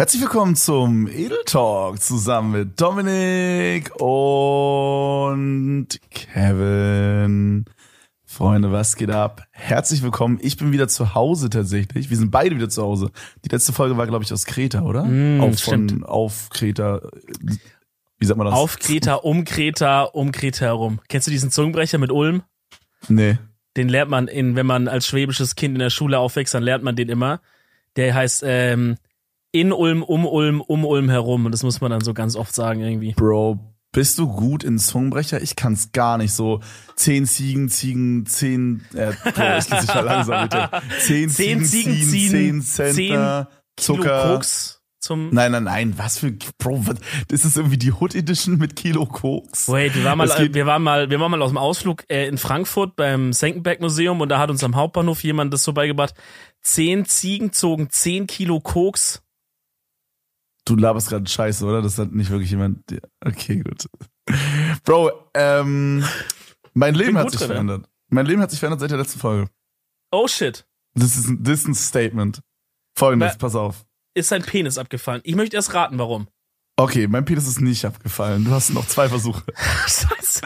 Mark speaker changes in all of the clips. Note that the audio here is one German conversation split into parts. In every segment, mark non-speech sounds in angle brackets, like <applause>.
Speaker 1: Herzlich willkommen zum Edel Talk zusammen mit Dominik und Kevin. Freunde, was geht ab? Herzlich willkommen. Ich bin wieder zu Hause tatsächlich. Wir sind beide wieder zu Hause. Die letzte Folge war, glaube ich, aus Kreta, oder?
Speaker 2: Mm,
Speaker 1: auf,
Speaker 2: stimmt.
Speaker 1: von, auf Kreta. Wie sagt man das?
Speaker 2: Auf Kreta, um Kreta, um Kreta herum. Kennst du diesen Zungenbrecher mit Ulm?
Speaker 1: Nee.
Speaker 2: Den lernt man in, wenn man als schwäbisches Kind in der Schule aufwächst, dann lernt man den immer. Der heißt ähm, in Ulm, um Ulm, um Ulm herum. Und das muss man dann so ganz oft sagen irgendwie.
Speaker 1: Bro, bist du gut in Zungenbrecher? Ich kann's gar nicht. So zehn Ziegen, Ziegen, zehn. Äh, Bro, ich lese mal langsam bitte. Zehn, <laughs>
Speaker 2: Zehn
Speaker 1: Ziegen,
Speaker 2: Ziegen
Speaker 1: ziehen,
Speaker 2: ziehen,
Speaker 1: zehn Center,
Speaker 2: Kilo
Speaker 1: Zucker.
Speaker 2: Koks zum.
Speaker 1: Nein, nein, nein. Was für Bro? Was, das ist irgendwie die Hood Edition mit Kilo Koks.
Speaker 2: Wait, wir waren mal, wir waren mal, wir waren mal aus dem Ausflug äh, in Frankfurt beim Senckenberg Museum und da hat uns am Hauptbahnhof jemand das so beigebracht. Zehn Ziegen zogen zehn Kilo Koks.
Speaker 1: Du laberst gerade Scheiße, oder? Das hat nicht wirklich jemand. Ja, Okay, gut. Bro, ähm, mein Leben hat sich
Speaker 2: drin, ja.
Speaker 1: verändert. Mein Leben hat sich verändert seit der letzten Folge.
Speaker 2: Oh shit.
Speaker 1: Das ist ein, ein Statement. Folgendes,
Speaker 2: Na-
Speaker 1: pass auf.
Speaker 2: Ist sein Penis abgefallen. Ich möchte erst raten, warum.
Speaker 1: Okay, mein Penis ist nicht abgefallen. Du hast noch zwei Versuche. <laughs>
Speaker 2: Scheiße.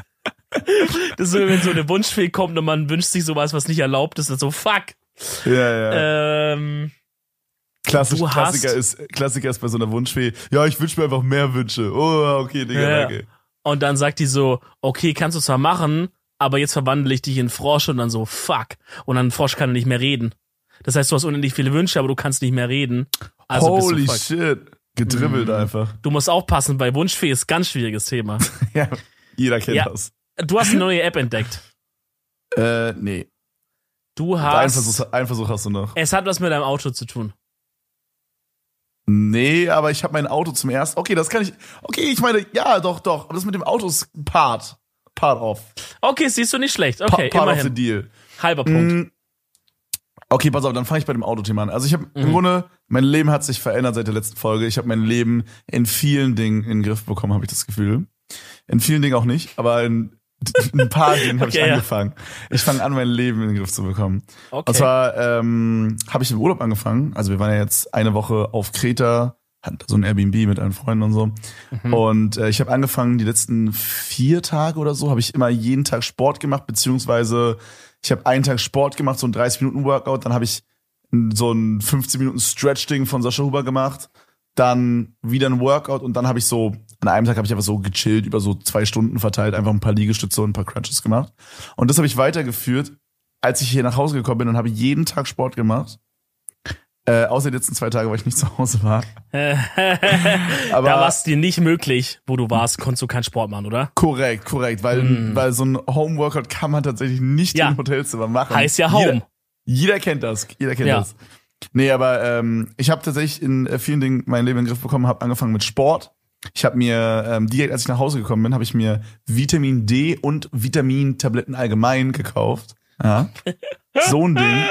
Speaker 2: Das ist so, wenn so eine Wunschfee kommt und man wünscht sich sowas, was nicht erlaubt ist, dann so fuck.
Speaker 1: Ja, ja.
Speaker 2: Ähm,
Speaker 1: Klassisch,
Speaker 2: du hast-
Speaker 1: Klassiker ist, Klassiker ist bei so einer Wunschfee. Ja, ich wünsche mir einfach mehr Wünsche. Oh, okay, Digga,
Speaker 2: Ja.
Speaker 1: danke.
Speaker 2: und dann sagt die so, okay, kannst du zwar machen, aber jetzt verwandle ich dich in Frosch und dann so, fuck. Und dann Frosch kann nicht mehr reden. Das heißt, du hast unendlich viele Wünsche, aber du kannst nicht mehr reden. Also
Speaker 1: Holy shit. Gedribbelt
Speaker 2: Mhm.
Speaker 1: einfach.
Speaker 2: Du musst aufpassen, bei Wunschfee ist ganz schwieriges Thema. <laughs>
Speaker 1: Ja, jeder kennt
Speaker 2: Ja.
Speaker 1: das.
Speaker 2: Du hast eine neue App entdeckt.
Speaker 1: Äh, nee.
Speaker 2: Du
Speaker 1: Ein
Speaker 2: hast.
Speaker 1: Versuch, ein Versuch hast du noch.
Speaker 2: Es hat was mit deinem Auto zu tun.
Speaker 1: Nee, aber ich habe mein Auto zum ersten. Okay, das kann ich. Okay, ich meine, ja, doch, doch. Aber das mit dem Auto ist Part. Part of.
Speaker 2: Okay, siehst du nicht schlecht.
Speaker 1: Pa
Speaker 2: Okay,
Speaker 1: part of the
Speaker 2: immerhin.
Speaker 1: deal.
Speaker 2: Halber Punkt.
Speaker 1: Mm. Okay, pass auf, dann fange ich bei dem Autothema an. Also ich habe im
Speaker 2: Mhm.
Speaker 1: Grunde, mein Leben hat sich verändert seit der letzten Folge. Ich habe mein Leben in vielen Dingen in den Griff bekommen, habe ich das Gefühl. In vielen Dingen auch nicht, aber in ein paar Dingen habe ich
Speaker 2: Okay, ja.
Speaker 1: angefangen. Ich fange an, mein Leben in den Griff zu bekommen.
Speaker 2: Okay.
Speaker 1: Und zwar ähm, habe ich im Urlaub angefangen. Also wir waren ja jetzt eine Woche auf Kreta, hatten so ein Airbnb mit einem Freund und so.
Speaker 2: Mhm.
Speaker 1: Und äh, ich habe angefangen, die letzten vier Tage oder so, habe ich immer jeden Tag Sport gemacht, beziehungsweise ich habe einen Tag Sport gemacht, so ein 30-Minuten-Workout, dann habe ich so ein 15-Minuten-Stretch-Ding von Sascha Huber gemacht, dann wieder ein Workout und dann habe ich so, an einem Tag habe ich einfach so gechillt, über so zwei Stunden verteilt, einfach ein paar Liegestütze und ein paar Crunches gemacht. Und das habe ich weitergeführt, als ich hier nach Hause gekommen bin und habe jeden Tag Sport gemacht. Äh, außer die letzten zwei Tage, weil ich nicht <laughs> zu Hause war. <laughs> Aber
Speaker 2: da war es dir nicht möglich, wo du warst, konntest du keinen Sport machen, oder?
Speaker 1: korrekt, korrekt, weil, weil so ein Home-Workout kann man tatsächlich nicht
Speaker 2: Mm. Ja.
Speaker 1: im Hotelzimmer machen.
Speaker 2: Heißt ja Home.
Speaker 1: Jeder, jeder kennt das, jeder kennt
Speaker 2: Ja.
Speaker 1: das. Nee, aber ähm, ich habe tatsächlich in äh, vielen Dingen mein Leben in den Griff bekommen, habe angefangen mit Sport. Ich habe mir ähm, direkt, als ich nach Hause gekommen bin, habe ich mir Vitamin D und Vitamintabletten allgemein gekauft. Ja. <laughs> So ein Ding.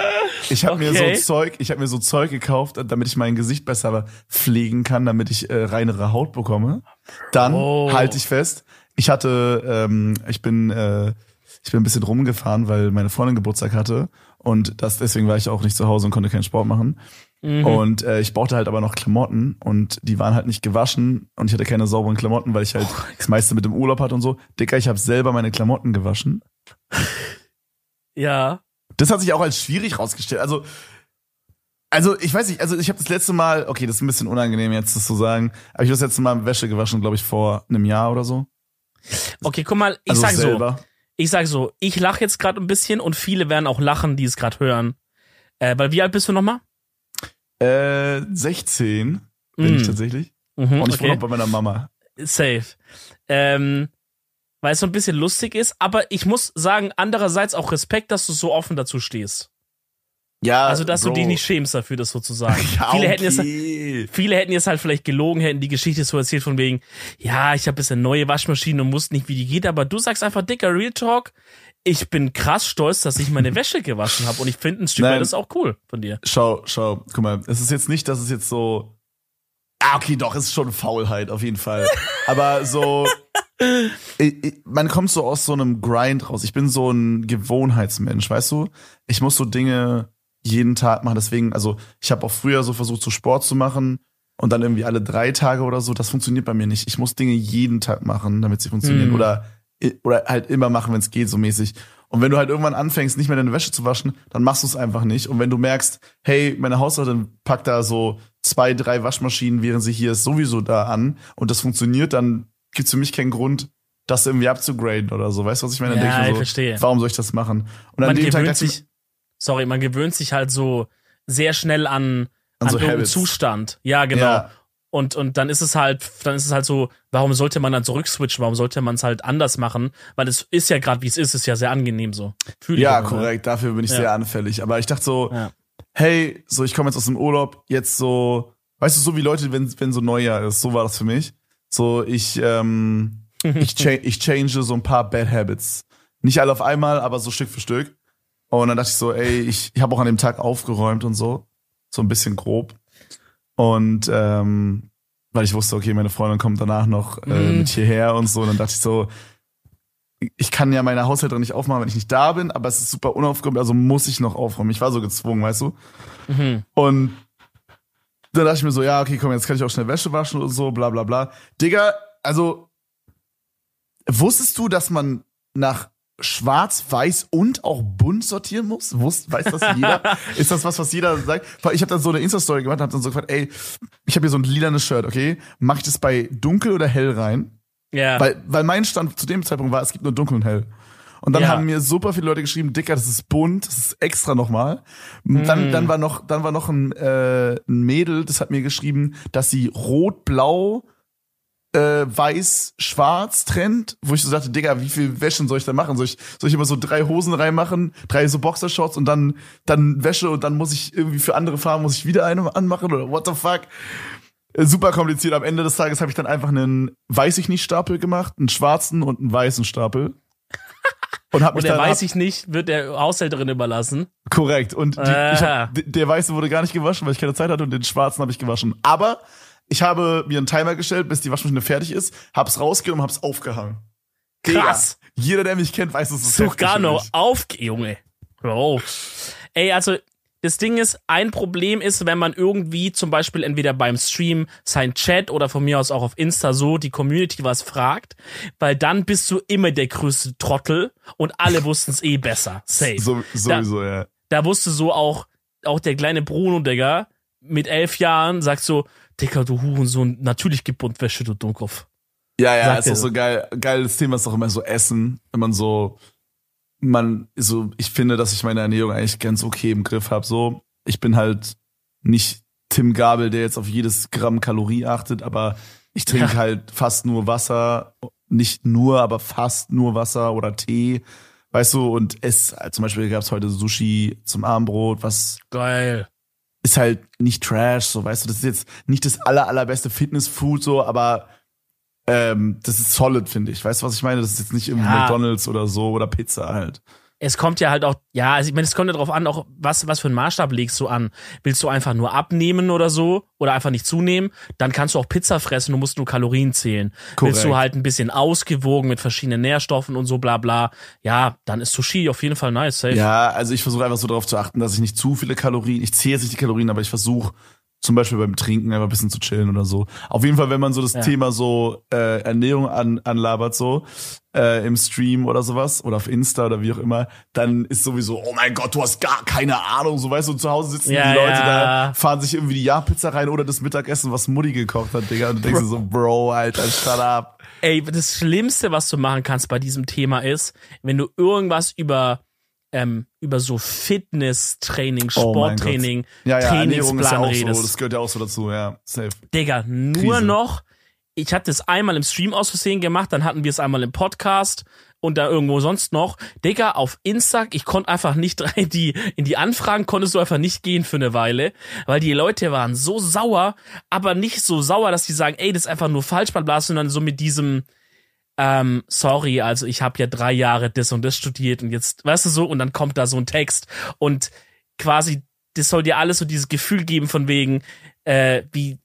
Speaker 1: Ich habe mir
Speaker 2: Okay.
Speaker 1: so Zeug, ich habe mir so Zeug gekauft, damit ich mein Gesicht besser pflegen kann, damit ich äh, reinere Haut bekomme. Dann
Speaker 2: Oh.
Speaker 1: halte ich fest. Ich hatte, ähm, ich bin, äh, ich bin ein bisschen rumgefahren, weil meine Freundin Geburtstag hatte und das deswegen war ich auch nicht zu Hause und konnte keinen Sport machen.
Speaker 2: Mhm.
Speaker 1: Und äh, ich brauchte halt aber noch Klamotten und die waren halt nicht gewaschen und ich hatte keine sauberen Klamotten, weil ich halt das meiste mit dem Urlaub hatte und so. Dicker, ich habe selber meine Klamotten gewaschen.
Speaker 2: Ja.
Speaker 1: Das hat sich auch als schwierig rausgestellt. Also, also ich weiß nicht, also ich habe das letzte Mal, okay, das ist ein bisschen unangenehm jetzt das zu sagen, aber ich habe das letzte Mal Wäsche gewaschen, glaube ich, vor einem Jahr oder so.
Speaker 2: Okay, guck mal, ich
Speaker 1: Also
Speaker 2: sag so, ich sag so, ich lache jetzt gerade ein bisschen und viele werden auch lachen, die es gerade hören. Äh, weil wie alt bist du nochmal?
Speaker 1: Äh, 16 bin
Speaker 2: Mm.
Speaker 1: ich tatsächlich.
Speaker 2: Mhm,
Speaker 1: Und ich wohne
Speaker 2: okay.
Speaker 1: auch bei meiner Mama.
Speaker 2: Safe. Ähm, weil es so ein bisschen lustig ist, aber ich muss sagen, andererseits auch Respekt, dass du so offen dazu stehst.
Speaker 1: Ja,
Speaker 2: Also, dass
Speaker 1: Bro.
Speaker 2: du dich nicht schämst dafür, das so zu sagen. <laughs>
Speaker 1: Ja,
Speaker 2: viele, hätten jetzt,
Speaker 1: okay.
Speaker 2: viele hätten jetzt halt vielleicht gelogen, hätten die Geschichte so erzählt von wegen, ja, ich habe jetzt eine neue Waschmaschine und wusste nicht, wie die geht, aber du sagst einfach, dicker Real Talk, ich bin krass stolz, dass ich meine Wäsche gewaschen habe und ich finde ein Stück weit das auch cool von dir.
Speaker 1: Schau, schau, guck mal, es ist jetzt nicht, dass es jetzt so. Ah, okay, doch, es ist schon Faulheit, auf jeden Fall. <laughs> Aber so. ich, ich, man kommt so aus so einem Grind raus. Ich bin so ein Gewohnheitsmensch, weißt du? Ich muss so Dinge jeden Tag machen. Deswegen, also ich habe auch früher so versucht, so Sport zu machen. und dann irgendwie alle drei Tage oder so, das funktioniert bei mir nicht. Ich muss Dinge jeden Tag machen, damit sie funktionieren.
Speaker 2: Hm.
Speaker 1: Oder, oder halt immer machen, wenn es geht, so mäßig. Und wenn du halt irgendwann anfängst, nicht mehr deine Wäsche zu waschen, dann machst du es einfach nicht. Und wenn du merkst, hey, meine Haushalterin packt da so zwei, drei Waschmaschinen, während sie hier ist, sowieso da an und das funktioniert, dann gibt's für mich keinen Grund, das irgendwie abzugraden oder so. Weißt du, was ich meine? Dann
Speaker 2: Ja, ich
Speaker 1: so,
Speaker 2: verstehe.
Speaker 1: Warum soll ich das machen? Und an
Speaker 2: man
Speaker 1: dem Tag
Speaker 2: sich, sorry, man gewöhnt sich halt so sehr schnell an,
Speaker 1: An
Speaker 2: an,
Speaker 1: so.
Speaker 2: Zustand. Ja, genau.
Speaker 1: Ja.
Speaker 2: Und, und dann ist es halt, dann ist es halt so, warum sollte man dann zurückswitchen? Warum sollte man es halt anders machen? Weil es ist ja gerade, wie es ist, ist ja sehr angenehm so. Fühl
Speaker 1: Ja,
Speaker 2: aber, ne?
Speaker 1: korrekt, dafür bin ich
Speaker 2: Ja.
Speaker 1: sehr anfällig. Aber ich dachte so,
Speaker 2: Ja.
Speaker 1: hey, so ich komme jetzt aus dem Urlaub, jetzt so, weißt du, so wie Leute, wenn, wenn so Neujahr ist, so war das für mich. So, ich, ähm, <laughs> ich, cha ich change so ein paar Bad Habits. Nicht alle auf einmal, aber so Stück für Stück. Und dann dachte ich so, ey, ich, ich habe auch an dem Tag aufgeräumt und so. So ein bisschen grob. Und ähm, weil ich wusste, okay, meine Freundin kommt danach noch äh,
Speaker 2: Mhm.
Speaker 1: mit hierher und so. Und dann dachte ich so, ich kann ja meine Haushälterin nicht aufmachen, wenn ich nicht da bin, aber es ist super unaufgeräumt, also muss ich noch aufräumen. Ich war so gezwungen, weißt du?
Speaker 2: Mhm.
Speaker 1: Und dann dachte ich mir so, ja, okay, komm, jetzt kann ich auch schnell Wäsche waschen und so, bla bla bla. Digga, also wusstest du, dass man nach schwarz, weiß und auch bunt sortieren muss? Wusst, weiß das jeder? <laughs> Ist das was, was jeder sagt? Ich habe dann so eine Insta-Story gemacht und hab dann so gefragt, ey, ich habe hier so ein lilanes Shirt, okay? Mach ich das bei dunkel oder hell rein?
Speaker 2: Ja.
Speaker 1: Weil, weil mein Stand zu dem Zeitpunkt war, es gibt nur dunkel und hell. Und dann
Speaker 2: Ja.
Speaker 1: haben mir super viele Leute geschrieben, Dicker, das ist bunt, das ist extra nochmal. Dann,
Speaker 2: Mm.
Speaker 1: dann war noch, dann war noch ein, äh, ein Mädel, das hat mir geschrieben, dass sie rot, blau, äh, weiß, schwarz trennt, wo ich so sagte, Digga, wie viel Wäschen soll ich da machen? Soll ich, soll ich immer so drei Hosen reinmachen, drei so Boxershorts und dann, dann Wäsche und dann muss ich irgendwie für andere Farben muss ich wieder eine anmachen oder what the fuck? Äh, Super kompliziert. Am Ende des Tages habe ich dann einfach einen weiß ich nicht Stapel gemacht, einen schwarzen und einen weißen Stapel. Und hab <laughs> mich
Speaker 2: Und der weiß ich nicht, wird der Haushälterin überlassen.
Speaker 1: korrekt und die,
Speaker 2: Ah.
Speaker 1: hab, der weiße wurde gar nicht gewaschen, weil ich keine Zeit hatte und den schwarzen habe ich gewaschen. Aber ich habe mir einen Timer gestellt, bis die Waschmaschine fertig ist, hab's rausgenommen, hab's aufgehangen.
Speaker 2: Krass.
Speaker 1: Digga, jeder, der mich kennt, weiß, dass es
Speaker 2: Such gar noch auf, Junge. Auf. Ey, also das Ding ist, ein Problem ist, wenn man irgendwie zum Beispiel entweder beim Stream sein Chat oder von mir aus auch auf Insta so die Community was fragt, weil dann bist du immer der größte Trottel und alle <laughs> wussten es eh besser. Safe.
Speaker 1: So, sowieso, ja.
Speaker 2: Da wusste so auch, auch der kleine Bruno, Digga, mit elf Jahren sagt so, Digga, du Hurensohn, natürlich gibt Buntwäsche, du Dummkopf.
Speaker 1: Ja, ja,
Speaker 2: Sagt
Speaker 1: ist auch so geil. Geiles Thema ist auch immer so Essen, wenn man so, man, so, ich finde, dass ich meine Ernährung eigentlich ganz okay im Griff habe. So, ich bin halt nicht Tim Gabel, der jetzt auf jedes Gramm Kalorie achtet, aber ich trinke
Speaker 2: Ja.
Speaker 1: halt fast nur Wasser, nicht nur, aber fast nur Wasser oder Tee. Weißt du, und es, zum Beispiel gab's heute Sushi zum Abendbrot, was
Speaker 2: Geil.
Speaker 1: Ist halt nicht Trash, so weißt du, das ist jetzt nicht das aller, allerbeste Fitnessfood, so, aber ähm, das ist solid, finde ich. Weißt du, was ich meine? Das ist jetzt nicht irgendwie
Speaker 2: Ja.
Speaker 1: McDonalds oder so oder Pizza halt.
Speaker 2: Es kommt ja halt auch, ja, also ich meine, es kommt ja drauf an, auch was, was für einen Maßstab legst du an. Willst du einfach nur abnehmen oder so oder einfach nicht zunehmen, dann kannst du auch Pizza fressen, du musst nur Kalorien zählen.
Speaker 1: Korrekt.
Speaker 2: Willst du halt ein bisschen ausgewogen mit verschiedenen Nährstoffen und so bla bla, ja, dann ist Sushi auf jeden Fall nice, safe.
Speaker 1: Ja, also ich versuche einfach so darauf zu achten, dass ich nicht zu viele Kalorien, ich zähle jetzt nicht die Kalorien, aber ich versuche zum Beispiel beim Trinken einfach ein bisschen zu chillen oder so. Auf jeden Fall, wenn man so das
Speaker 2: Ja.
Speaker 1: Thema so äh, Ernährung an, anlabert, so äh, im Stream oder sowas oder auf Insta oder wie auch immer, dann ist sowieso, oh mein Gott, du hast gar keine Ahnung. So weißt du, zu Hause sitzen
Speaker 2: Ja,
Speaker 1: die Leute
Speaker 2: ja.
Speaker 1: da, fahren sich irgendwie die Jahrpizza rein oder das Mittagessen, was Mutti gekocht hat, Digga. Und du denkst dir so, Bro, Alter, shut up.
Speaker 2: Ey, das Schlimmste, was du machen kannst bei diesem Thema ist, wenn du irgendwas über ähm, über so Fitness-Training,
Speaker 1: Oh mein
Speaker 2: Sporttraining,
Speaker 1: Ja, ja, ja
Speaker 2: Trainingsplan
Speaker 1: so,
Speaker 2: redest.
Speaker 1: das gehört ja auch so dazu, ja, safe.
Speaker 2: Digga, nur
Speaker 1: Krise.
Speaker 2: noch, ich hatte es einmal im Stream aus Versehen gemacht, dann hatten wir es einmal im Podcast und da irgendwo sonst noch. Digga, auf Insta, ich konnte einfach nicht <laughs> rein, die, in die Anfragen konntest du einfach nicht gehen für eine Weile, weil die Leute waren so sauer, aber nicht so sauer, dass die sagen, ey, das ist einfach nur falsch, sondern so mit diesem, ähm, sorry, also ich habe ja drei Jahre das und das studiert und jetzt, weißt du so, und dann kommt da so ein Text und quasi, das soll dir alles so dieses Gefühl geben von wegen, äh, wie,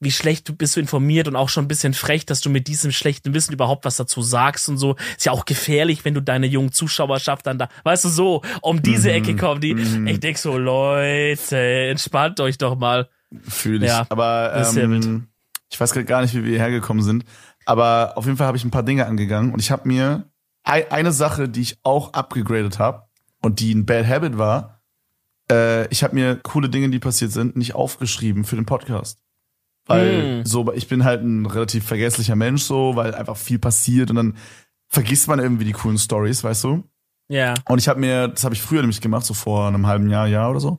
Speaker 2: wie schlecht du bist du informiert und auch schon ein bisschen frech, dass du mit diesem schlechten Wissen überhaupt was dazu sagst und so. Ist ja auch gefährlich, wenn du deine jungen Zuschauerschaft dann da, weißt du so, um diese
Speaker 1: Mhm,
Speaker 2: Ecke kommen die.
Speaker 1: mhm.
Speaker 2: Ich denk so, Leute, entspannt euch doch mal.
Speaker 1: Fühle ich.
Speaker 2: Ja,
Speaker 1: aber ähm, ich weiß gerade gar nicht, wie wir hierher gekommen sind. Aber auf jeden Fall habe ich ein paar Dinge angegangen und ich habe mir ei- eine Sache, die ich auch abgegradet habe und die ein Bad Habit war, äh, ich habe mir coole Dinge, die passiert sind, nicht aufgeschrieben für den Podcast. Weil
Speaker 2: Mm.
Speaker 1: so, ich bin halt ein relativ vergesslicher Mensch so, weil einfach viel passiert und dann vergisst man irgendwie die coolen Stories, weißt du?
Speaker 2: Ja.
Speaker 1: Und ich habe mir, das habe ich früher nämlich gemacht, so vor einem halben Jahr, Jahr oder so.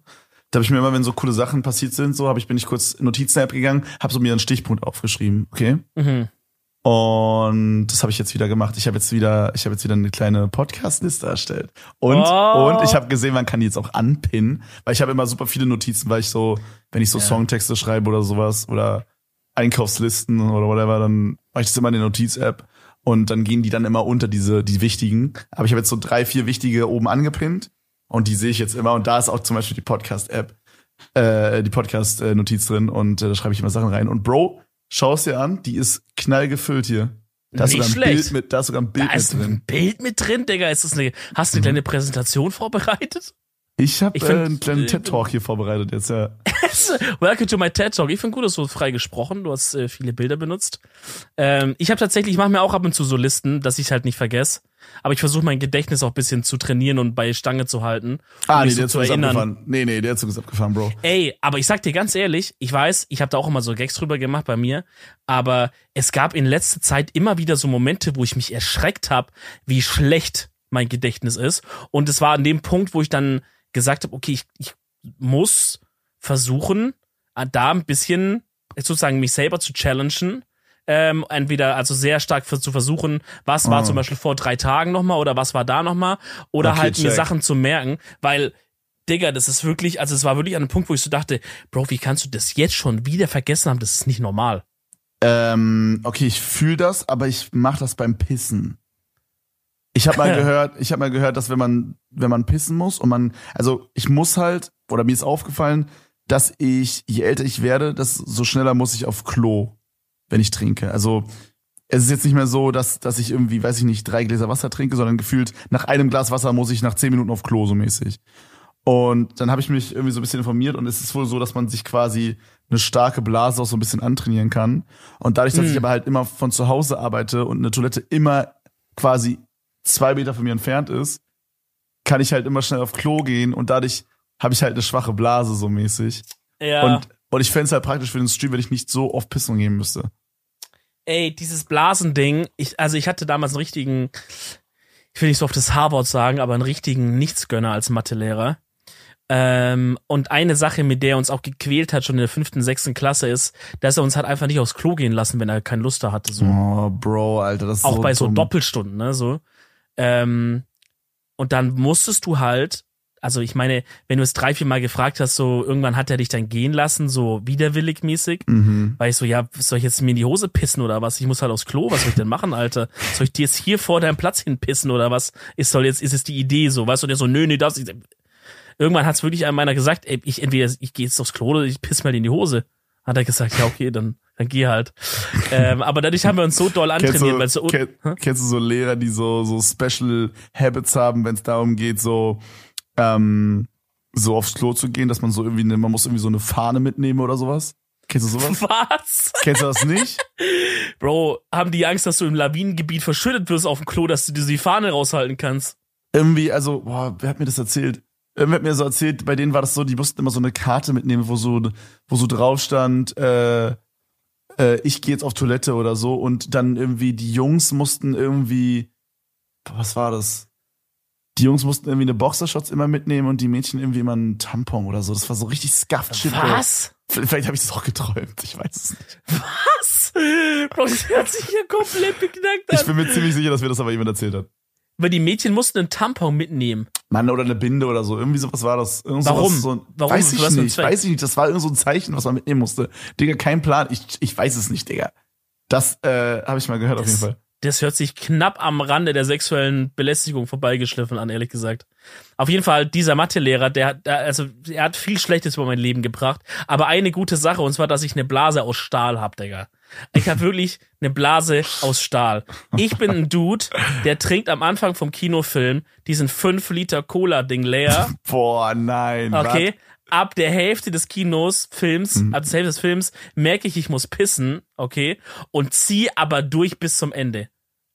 Speaker 1: Da habe ich mir immer, wenn so coole Sachen passiert sind, so habe ich bin ich kurz in Notizen-App gegangen, habe so mir einen Stichpunkt aufgeschrieben, okay?
Speaker 2: Mhm.
Speaker 1: Und das habe ich jetzt wieder gemacht. Ich habe jetzt wieder, ich habe jetzt wieder eine kleine Podcast-Liste erstellt. Und
Speaker 2: Oh.
Speaker 1: und ich habe gesehen, man kann die jetzt auch anpinnen, weil ich habe immer super viele Notizen, weil ich so, wenn ich so
Speaker 2: Ja.
Speaker 1: Songtexte schreibe oder sowas oder Einkaufslisten oder whatever, dann mache ich das immer in der Notiz-App und dann gehen die dann immer unter diese die wichtigen. Aber ich habe jetzt so drei, vier wichtige oben angepinnt und die sehe ich jetzt immer und da ist auch zum Beispiel die Podcast-App, äh, die Podcast-Notiz drin und äh, da schreibe ich immer Sachen rein. Und Bro, schau es dir an, die ist knallgefüllt hier. Da ist
Speaker 2: Nicht
Speaker 1: sogar ein
Speaker 2: schlecht.
Speaker 1: Bild mit, da ist sogar ein Bild
Speaker 2: Da
Speaker 1: mit
Speaker 2: ist
Speaker 1: drin.
Speaker 2: ein Bild mit drin, Digga. Ist das eine, hast du eine kleine Präsentation vorbereitet?
Speaker 1: Ich habe äh, einen kleinen
Speaker 2: äh,
Speaker 1: TED-Talk hier vorbereitet jetzt, ja. <laughs>
Speaker 2: Welcome to my TED Talk. Ich finde gut, dass du frei gesprochen. Du hast äh, viele Bilder benutzt. Ähm, ich habe tatsächlich, ich mache mir auch ab und zu so Listen, dass ich halt nicht vergesse. Aber ich versuche mein Gedächtnis auch ein bisschen zu trainieren und bei Stange zu halten. um
Speaker 1: Ah, nee,
Speaker 2: so
Speaker 1: der
Speaker 2: zu
Speaker 1: Zug ist
Speaker 2: erinnern.
Speaker 1: abgefahren. Nee, nee, der Zug ist abgefahren, Bro.
Speaker 2: Ey, aber ich sag dir ganz ehrlich, ich weiß, ich habe da auch immer so Gags drüber gemacht bei mir, aber es gab in letzter Zeit immer wieder so Momente, wo ich mich erschreckt habe, wie schlecht mein Gedächtnis ist. Und es war an dem Punkt, wo ich dann gesagt habe, okay, ich, ich muss versuchen, da ein bisschen sozusagen mich selber zu challengen. Ähm, entweder also sehr stark für, zu versuchen, was war
Speaker 1: Oh.
Speaker 2: zum Beispiel vor drei Tagen nochmal oder was war da nochmal oder
Speaker 1: Okay,
Speaker 2: halt mir
Speaker 1: check.
Speaker 2: Sachen zu merken, weil Digga, das ist wirklich, also es war wirklich an einem Punkt, wo ich so dachte, Bro, wie kannst du das jetzt schon wieder vergessen haben? Das ist nicht normal.
Speaker 1: Ähm, okay, ich fühle das, aber ich mache das beim Pissen. Ich habe mal <laughs> gehört, ich habe mal gehört, dass wenn man wenn man pissen muss und man also ich muss halt oder mir ist aufgefallen, dass ich je älter ich werde, das so schneller muss ich auf Klo, wenn ich trinke. Also es ist jetzt nicht mehr so, dass dass ich irgendwie, weiß ich nicht, drei Gläser Wasser trinke, sondern gefühlt nach einem Glas Wasser muss ich nach zehn Minuten auf Klo so mäßig. Und dann habe ich mich irgendwie so ein bisschen informiert und es ist wohl so, dass man sich quasi eine starke Blase auch so ein bisschen antrainieren kann. Und dadurch, dass
Speaker 2: Hm.
Speaker 1: ich aber halt immer von zu Hause arbeite und eine Toilette immer quasi zwei Meter von mir entfernt ist, kann ich halt immer schnell auf Klo gehen und dadurch habe ich halt eine schwache Blase so mäßig.
Speaker 2: Ja.
Speaker 1: Und, und ich fände es halt praktisch für den Stream, wenn ich nicht so oft pissen gehen müsste.
Speaker 2: Ey, dieses Blasending, ich, also ich hatte damals einen richtigen, ich will nicht so oft das H-Wort sagen, aber einen richtigen Nichtsgönner als Mathelehrer. Ähm, und eine Sache, mit der er uns auch gequält hat, schon in der fünften, sechsten Klasse, ist, dass er uns halt einfach nicht aufs Klo gehen lassen, wenn er keine Lust da hatte. So.
Speaker 1: Oh, Bro, Alter, das ist
Speaker 2: auch
Speaker 1: so
Speaker 2: bei so
Speaker 1: dumm.
Speaker 2: Doppelstunden, ne, so. Ähm, und dann musstest du halt, also ich meine, wenn du es drei, vier Mal gefragt hast, so irgendwann hat er dich dann gehen lassen, so widerwillig mäßig,
Speaker 1: Mhm.
Speaker 2: weil ich so, ja, soll ich jetzt mir in die Hose pissen oder was? Ich muss halt aufs Klo, was soll ich denn machen, Alter? Soll ich dir jetzt hier vor deinem Platz hinpissen oder was? Ist soll jetzt, ist es die Idee so, weißt du, der so, nö, nö, das, ich, irgendwann hat's wirklich einem meiner gesagt, ey, ich entweder, ich gehe jetzt aufs Klo oder ich piss mal in die Hose. Hat er gesagt, ja, okay, dann, dann geh halt. <laughs> ähm, aber dadurch haben wir uns so doll
Speaker 1: Kennst
Speaker 2: antrainiert,
Speaker 1: du,
Speaker 2: weil so,
Speaker 1: kenn, kennst du so Lehrer, die so, so Special Habits haben, wenn es darum geht, so, ähm, so aufs Klo zu gehen, dass man so irgendwie, man muss irgendwie so eine Fahne mitnehmen oder sowas? Kennst du sowas?
Speaker 2: was?
Speaker 1: Kennst du das nicht? <laughs>
Speaker 2: Bro, haben die Angst, dass du im Lawinengebiet verschüttet wirst auf dem Klo, dass du dir die Fahne raushalten kannst?
Speaker 1: Irgendwie, also, boah, wer hat mir das erzählt? Irgendwer hat mir so erzählt, bei denen war das so, die mussten immer so eine Karte mitnehmen, wo so, wo so drauf stand, äh, äh, ich gehe jetzt auf Toilette oder so und dann irgendwie die Jungs mussten irgendwie, was war das? Die Jungs mussten irgendwie eine Boxershorts immer mitnehmen und die Mädchen irgendwie immer einen Tampon oder so. Das war so richtig scuffed shit.
Speaker 2: Was?
Speaker 1: Vielleicht habe ich das auch geträumt. Ich weiß es nicht.
Speaker 2: Was? Bro, das hört sich hier komplett beknackt an.
Speaker 1: Ich bin mir ziemlich sicher, dass mir das aber jemand erzählt hat.
Speaker 2: Weil die Mädchen mussten einen Tampon mitnehmen.
Speaker 1: Mann, oder eine Binde oder so. Irgendwie sowas war das. Irgend
Speaker 2: Warum?
Speaker 1: So,
Speaker 2: Warum?
Speaker 1: Weiß ich nicht. Weiß ich nicht. Das war irgend so ein Zeichen, was man mitnehmen musste. Digga, kein Plan. Ich, ich weiß es nicht, Digga. Das äh, habe ich mal gehört auf
Speaker 2: Das-
Speaker 1: jeden Fall.
Speaker 2: Das hört sich knapp am Rande der sexuellen Belästigung vorbeigeschliffen an, ehrlich gesagt. Auf jeden Fall, dieser Mathelehrer, der, hat- der, also, er hat viel Schlechtes über mein Leben gebracht, aber eine gute Sache, und zwar, dass ich eine Blase aus Stahl hab, Digga. Ich habe wirklich eine Blase aus Stahl. Ich bin ein Dude, der trinkt am Anfang vom Kinofilm diesen 5 Liter Cola-Ding leer. <laughs>
Speaker 1: Boah, nein.
Speaker 2: Okay. Ab der Hälfte des Kinos, Films,
Speaker 1: Mhm.
Speaker 2: ab der Hälfte des Films merke ich, ich muss pissen, okay, und zieh aber durch bis zum Ende.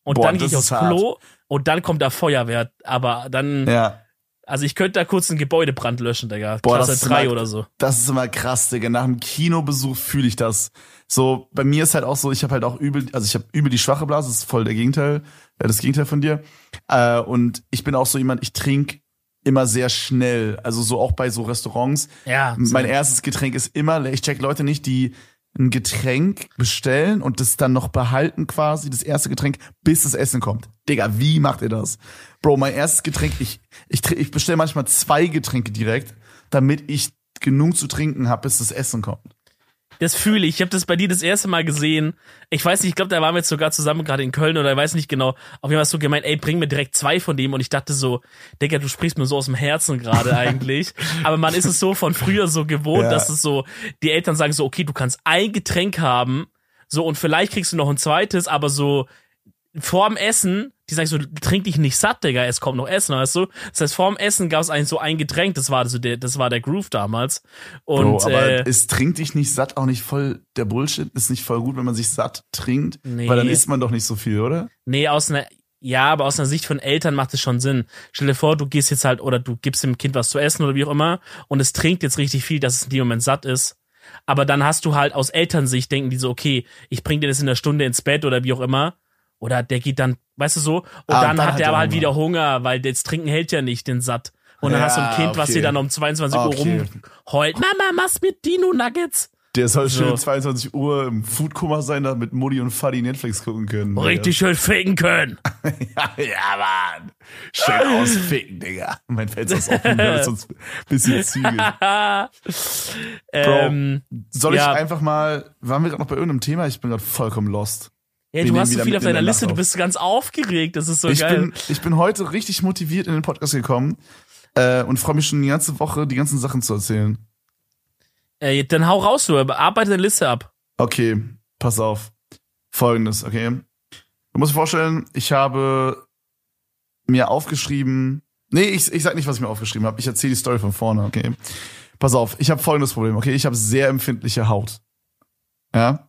Speaker 2: Und
Speaker 1: Boah,
Speaker 2: dann gehe ich aufs. Klo und dann kommt da Feuerwehr, aber dann,
Speaker 1: Ja.
Speaker 2: also ich könnte da kurz einen Gebäudebrand löschen, Digga.
Speaker 1: Boah,
Speaker 2: Klasse
Speaker 1: das ist
Speaker 2: 3
Speaker 1: immer-
Speaker 2: oder so.
Speaker 1: Das ist immer krass, Digga. Nach einem Kinobesuch fühle ich das. So, bei mir ist halt auch so, ich habe halt auch übel, also ich habe übel die schwache Blase, das ist voll der Gegenteil, äh, das Gegenteil von dir. Äh, und ich bin auch so jemand, ich trinke immer sehr schnell. Also so auch bei so Restaurants.
Speaker 2: Ja.
Speaker 1: Mein erstes Getränk ist immer, ich check Leute nicht, die ein Getränk bestellen und das dann noch behalten quasi, das erste Getränk, bis das Essen kommt. Digga, wie macht ihr das? Bro, mein erstes Getränk, ich, ich, ich bestelle manchmal zwei Getränke direkt, damit ich genug zu trinken habe, bis das Essen kommt.
Speaker 2: Das fühle ich. Ich habe das bei dir das erste Mal gesehen. Ich weiß nicht, ich glaube, da waren wir jetzt sogar zusammen gerade in Köln oder ich weiß nicht genau. Auf jeden Fall hast du gemeint, ey, bring mir direkt zwei von dem. Und ich dachte so, Digga, du sprichst mir so aus dem Herzen gerade <laughs> eigentlich. Aber man ist es so von früher so gewohnt,
Speaker 1: Ja.
Speaker 2: dass es so, die Eltern sagen so, okay, du kannst ein Getränk haben, so und vielleicht kriegst du noch ein zweites, aber so vorm Essen, die sagen so, trink dich nicht satt, Digga, es kommt noch Essen, weißt du? Das heißt, vorm Essen gab es eigentlich so ein Getränk, das war so der, das war der Groove damals. Und
Speaker 1: Bro, aber
Speaker 2: äh,
Speaker 1: es trinkt dich nicht satt auch nicht voll der Bullshit. Ist nicht voll gut, wenn man sich satt trinkt,
Speaker 2: Nee.
Speaker 1: weil dann isst man doch nicht so viel, oder?
Speaker 2: Nee, aus einer, ja, aber aus einer Sicht von Eltern macht es schon Sinn. Stell dir vor, du gehst jetzt halt oder du gibst dem Kind was zu essen oder wie auch immer und es trinkt jetzt richtig viel, dass es in dem Moment satt ist. Aber dann hast du halt aus Elternsicht denken die so, okay, ich bring dir das in der Stunde ins Bett oder wie auch immer. Oder der geht dann, weißt du so, und
Speaker 1: Ah,
Speaker 2: dann,
Speaker 1: dann
Speaker 2: hat der
Speaker 1: er
Speaker 2: aber halt wieder Hunger, weil das Trinken hält ja nicht den satt. Und dann
Speaker 1: Ja,
Speaker 2: hast du ein Kind, was
Speaker 1: okay.
Speaker 2: dir dann um 22 Uhr
Speaker 1: Okay.
Speaker 2: rumheult. Mama, machst mir Dino Nuggets.
Speaker 1: Der soll
Speaker 2: So.
Speaker 1: schön 22 Uhr im Foodkoma sein, damit Mutti und Fadi Netflix gucken können.
Speaker 2: Richtig schön ficken können. <laughs>
Speaker 1: Ja, ja, Mann. Schön ausficken, Digga. Mein Fenster ist offen, wir uns ein bisschen zügeln. <laughs>
Speaker 2: ähm,
Speaker 1: Soll
Speaker 2: Ja.
Speaker 1: ich einfach mal, waren wir gerade noch bei irgendeinem Thema? Ich bin gerade vollkommen lost.
Speaker 2: Ja, du hast so viel auf deiner Liste, du bist ganz aufgeregt. Das ist so
Speaker 1: ich,
Speaker 2: geil.
Speaker 1: bin, ich bin heute richtig motiviert in den Podcast gekommen äh, und freue mich schon die ganze Woche, die ganzen Sachen zu erzählen.
Speaker 2: Äh, dann hau raus, du, arbeite deine Liste ab.
Speaker 1: Okay, pass auf. Folgendes, okay. Du musst dir vorstellen, ich habe mir aufgeschrieben. Nee, ich, ich sag nicht, was ich mir aufgeschrieben habe. Ich erzähle die Story von vorne, okay. Pass auf, ich habe folgendes Problem, okay. Ich habe sehr empfindliche Haut. Ja.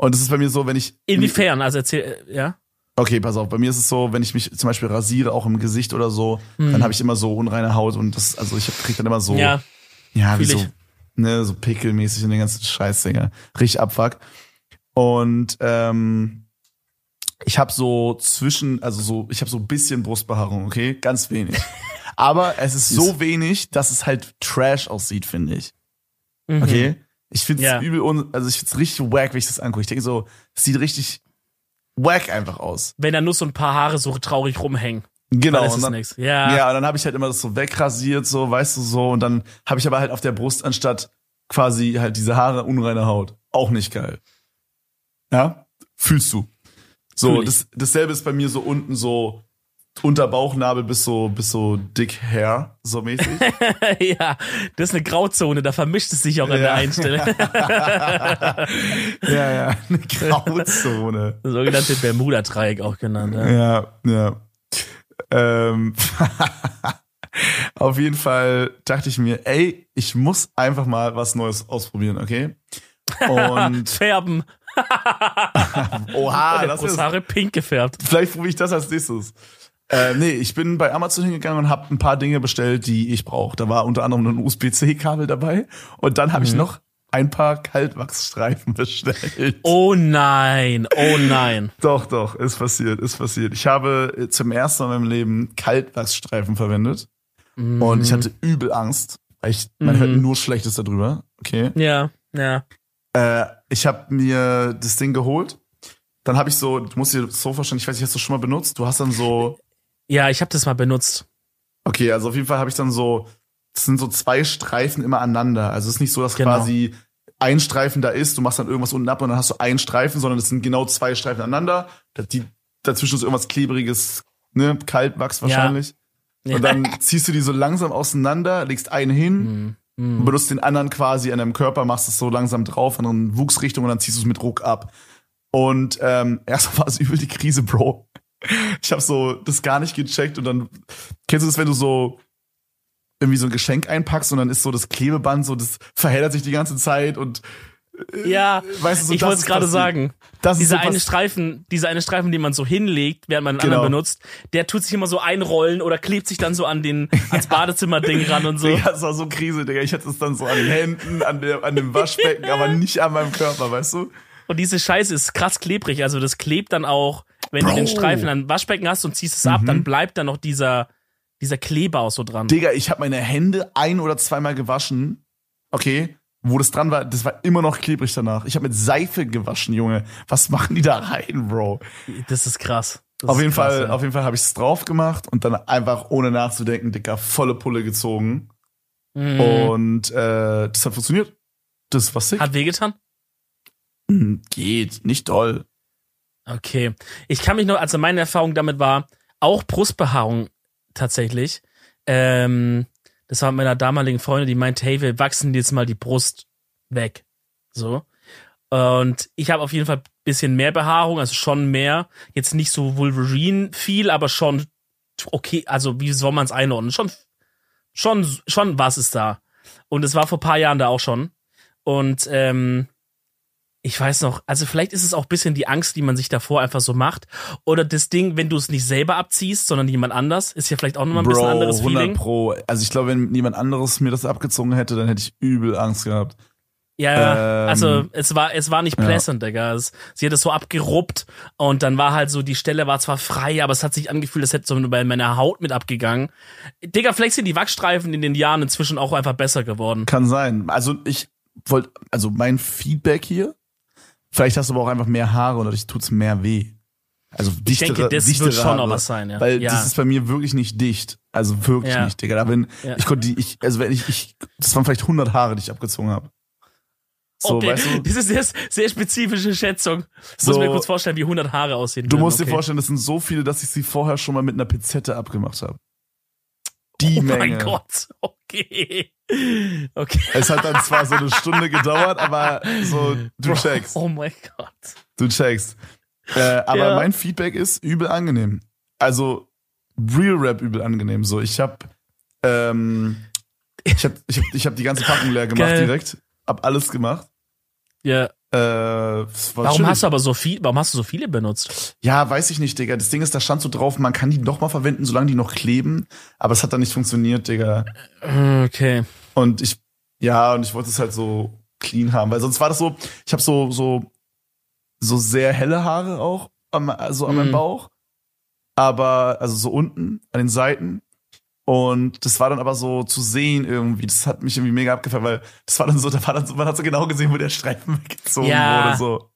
Speaker 1: Und es ist bei mir so, wenn ich.
Speaker 2: Inwiefern? Also erzähl, äh, ja?
Speaker 1: Okay, pass auf, bei mir ist es so, wenn ich mich zum Beispiel rasiere, auch im Gesicht oder so,
Speaker 2: Hm.
Speaker 1: dann habe ich immer so unreine Haut und das, also ich krieg dann immer so.
Speaker 2: Ja.
Speaker 1: Ja, wie so, ne, so pickelmäßig und den ganzen Scheiß, Digga. Richtig Abfuck. Und ähm, ich habe so zwischen, also so, ich habe so ein bisschen Brustbehaarung, okay? Ganz wenig. <laughs> Aber es ist so wenig, dass es halt Trash aussieht, finde ich.
Speaker 2: Mhm.
Speaker 1: Okay? Ich finde es
Speaker 2: Ja.
Speaker 1: übel, un also ich find's richtig wack, wenn ich das angucke. Ich denke so, es sieht richtig wack einfach aus.
Speaker 2: Wenn da nur so ein paar Haare so traurig rumhängen.
Speaker 1: Genau.
Speaker 2: Dann
Speaker 1: dann.
Speaker 2: Ja.
Speaker 1: Ja, und dann habe ich halt immer das so wegrasiert, so, weißt du, so. Und dann habe ich aber halt auf der Brust anstatt quasi halt diese Haare unreine Haut. Auch nicht geil. Ja? Fühlst du. So, das, dasselbe ist bei mir so unten so unter Bauchnabel bis so, bis so dick Hair, so mäßig. <laughs>
Speaker 2: ja, das ist eine Grauzone, da vermischt es sich auch an der
Speaker 1: Ja.
Speaker 2: einen Stelle. <laughs>
Speaker 1: ja, ja, eine <laughs> Grauzone.
Speaker 2: Das sogenannte Bermuda-Dreieck auch genannt. Ja.
Speaker 1: Ja, ja. Ähm, auf jeden Fall dachte ich mir, ey, ich muss einfach mal was Neues ausprobieren, okay? Und
Speaker 2: Färben.
Speaker 1: oha, das ist,
Speaker 2: Brusthaare pink gefärbt.
Speaker 1: vielleicht probiere ich das als nächstes. Äh, nee, ich bin bei Amazon hingegangen und habe ein paar Dinge bestellt, die ich brauche. Da war unter anderem ein USB-C-Kabel dabei und dann habe ich noch ein paar Kaltwachsstreifen <laughs> bestellt.
Speaker 2: Oh nein, oh nein. <laughs>
Speaker 1: Doch, doch, ist passiert, ist passiert. Ich habe äh, zum ersten Mal in meinem Leben Kaltwachsstreifen verwendet und ich hatte übel Angst. weil Ich, man
Speaker 2: Mhm.
Speaker 1: hört nur Schlechtes darüber. Okay.
Speaker 2: Ja, ja.
Speaker 1: Äh, ich habe mir das Ding geholt. Dann habe ich so, du musst dir das so vorstellen, ich weiß nicht, hast du schon mal benutzt? Du hast dann so,
Speaker 2: Ja, ich habe das mal benutzt.
Speaker 1: okay, also auf jeden Fall habe ich dann so, das sind so zwei Streifen immer aneinander. Also es ist nicht so, dass
Speaker 2: Genau.
Speaker 1: quasi ein Streifen da ist, du machst dann irgendwas unten ab und dann hast du einen Streifen, sondern es sind genau zwei Streifen aneinander. Die, dazwischen ist irgendwas klebriges, ne, Kaltwachs wahrscheinlich. Und dann ziehst du die so langsam auseinander, legst einen hin,
Speaker 2: Mhm.
Speaker 1: und benutzt den anderen quasi an deinem Körper, machst es so langsam drauf, in eine Wuchsrichtung und dann ziehst du es mit Ruck ab. Und ähm, <laughs> erst war es übel die Krise, Bro. <laughs> Ich habe so das gar nicht gecheckt und dann kennst du das, wenn du so irgendwie so ein Geschenk einpackst und dann ist so das Klebeband so, das verheddert sich die ganze Zeit und
Speaker 2: Ja,
Speaker 1: weißt du, so,
Speaker 2: ich wollte es gerade sagen.
Speaker 1: Das
Speaker 2: Dieser
Speaker 1: so
Speaker 2: eine Streifen, dieser eine Streifen, den man so hinlegt, während man einen
Speaker 1: Genau.
Speaker 2: anderen benutzt, der tut sich immer so einrollen oder klebt sich dann so an den ans <laughs> Badezimmerding ran und so.
Speaker 1: Digga, das war so Krise, Digga. Ich hatte es dann so an den Händen, an, der, an dem Waschbecken, <laughs> aber nicht an meinem Körper, weißt du?
Speaker 2: Und diese Scheiße ist krass klebrig, also das klebt dann auch, wenn du
Speaker 1: Bro.
Speaker 2: den Streifen an Waschbecken hast und ziehst es ab, dann bleibt da noch dieser dieser Kleber auch so dran.
Speaker 1: Digga, ich habe meine Hände ein- oder zweimal gewaschen. Okay. Wo das dran war, das war immer noch klebrig danach. Ich habe mit Seife gewaschen, Junge. Was machen die da rein, Bro?
Speaker 2: Das ist krass. Das
Speaker 1: auf
Speaker 2: ist
Speaker 1: jeden
Speaker 2: krass,
Speaker 1: Fall,
Speaker 2: ja.
Speaker 1: auf jeden Fall habe ich es drauf gemacht und dann einfach ohne nachzudenken, Dicker, volle Pulle gezogen.
Speaker 2: Mhm.
Speaker 1: Und äh, das hat funktioniert. Das war sick.
Speaker 2: Hat wehgetan?
Speaker 1: Hm, Geht, nicht doll.
Speaker 2: Okay. Ich kann mich noch, also meine Erfahrung damit war, auch Brustbehaarung tatsächlich. Ähm, das war mit meiner damaligen Freundin, die meinte, hey, wir wachsen jetzt mal die Brust weg. So. Und ich habe auf jeden Fall bisschen mehr Behaarung, also schon mehr. Jetzt nicht so Wolverine viel, aber schon okay, also wie soll man es einordnen? Schon, schon, schon was ist da. Und es war vor paar Jahren da auch schon. Und ähm, ich weiß noch, also vielleicht ist es auch ein bisschen die Angst, die man sich davor einfach so macht. Oder das Ding, wenn du es nicht selber abziehst, sondern jemand anders, ist ja vielleicht auch nochmal ein bisschen
Speaker 1: Bro,
Speaker 2: anderes
Speaker 1: 100
Speaker 2: Feeling.
Speaker 1: Pro. Also ich glaube, wenn jemand anderes mir das abgezogen hätte, dann hätte ich übel Angst gehabt.
Speaker 2: Ja, ja.
Speaker 1: Ähm,
Speaker 2: also es war, es war nicht
Speaker 1: ja.
Speaker 2: pleasant, Digga. Es, sie hat es so abgeruppt und dann war halt so, die Stelle war zwar frei, aber es hat sich angefühlt, als hätte so bei meiner Haut mit abgegangen. Digga, vielleicht sind die Wachsstreifen in den Jahren inzwischen auch einfach besser geworden.
Speaker 1: Kann sein. Also ich wollte, also mein Feedback hier, vielleicht hast du aber auch einfach mehr Haare und dadurch tut's mehr weh. Also
Speaker 2: Ich
Speaker 1: dichtere,
Speaker 2: denke, das
Speaker 1: dichtere
Speaker 2: wird schon noch was sein, ja.
Speaker 1: Weil
Speaker 2: ja.
Speaker 1: das ist bei mir wirklich nicht dicht. Also wirklich
Speaker 2: Ja.
Speaker 1: nicht, Digga. Da bin,
Speaker 2: Ja.
Speaker 1: ich konnte die, ich, also wenn ich, ich, das waren vielleicht 100 Haare, die ich abgezogen habe. So,
Speaker 2: okay,
Speaker 1: weißt du,
Speaker 2: das ist sehr, sehr spezifische Schätzung. Ich
Speaker 1: So-
Speaker 2: muss mir kurz vorstellen, wie 100 Haare aussehen
Speaker 1: du musst
Speaker 2: okay.
Speaker 1: dir vorstellen, das sind so viele, dass ich sie vorher schon mal mit einer Pizette abgemacht habe. Die
Speaker 2: Oh
Speaker 1: Menge.
Speaker 2: mein Gott, okay. Okay.
Speaker 1: Es hat dann zwar so eine Stunde gedauert, aber so, du checkst.
Speaker 2: Oh mein Gott.
Speaker 1: Du checkst. Äh, aber
Speaker 2: Ja.
Speaker 1: mein Feedback ist übel angenehm. Also Real Rap übel angenehm. So, ich hab, ähm, ich hab, ich hab, ich hab die ganze Packung leer gemacht
Speaker 2: Geil.
Speaker 1: direkt. Hab alles gemacht.
Speaker 2: Ja.
Speaker 1: Äh,
Speaker 2: Warum hast du aber so viel, warum hast du so viele benutzt?
Speaker 1: Ja, weiß ich nicht, Digga. Das Ding ist, da stand so drauf, man kann die noch mal verwenden, solange die noch kleben. Aber es hat dann nicht funktioniert, Digga.
Speaker 2: Okay.
Speaker 1: Und ich, ja, und ich wollte es halt so clean haben, weil sonst war das so, ich habe so, so, so sehr helle Haare auch, am, also an meinem
Speaker 2: Mhm.
Speaker 1: Bauch. Aber, also so unten, an den Seiten. Und das war dann aber so zu sehen irgendwie, das hat mich irgendwie mega abgefallen, weil das war dann so, da war dann so, man hat so genau gesehen, wo der Streifen <laughs> weggezogen
Speaker 2: Ja.
Speaker 1: wurde, so.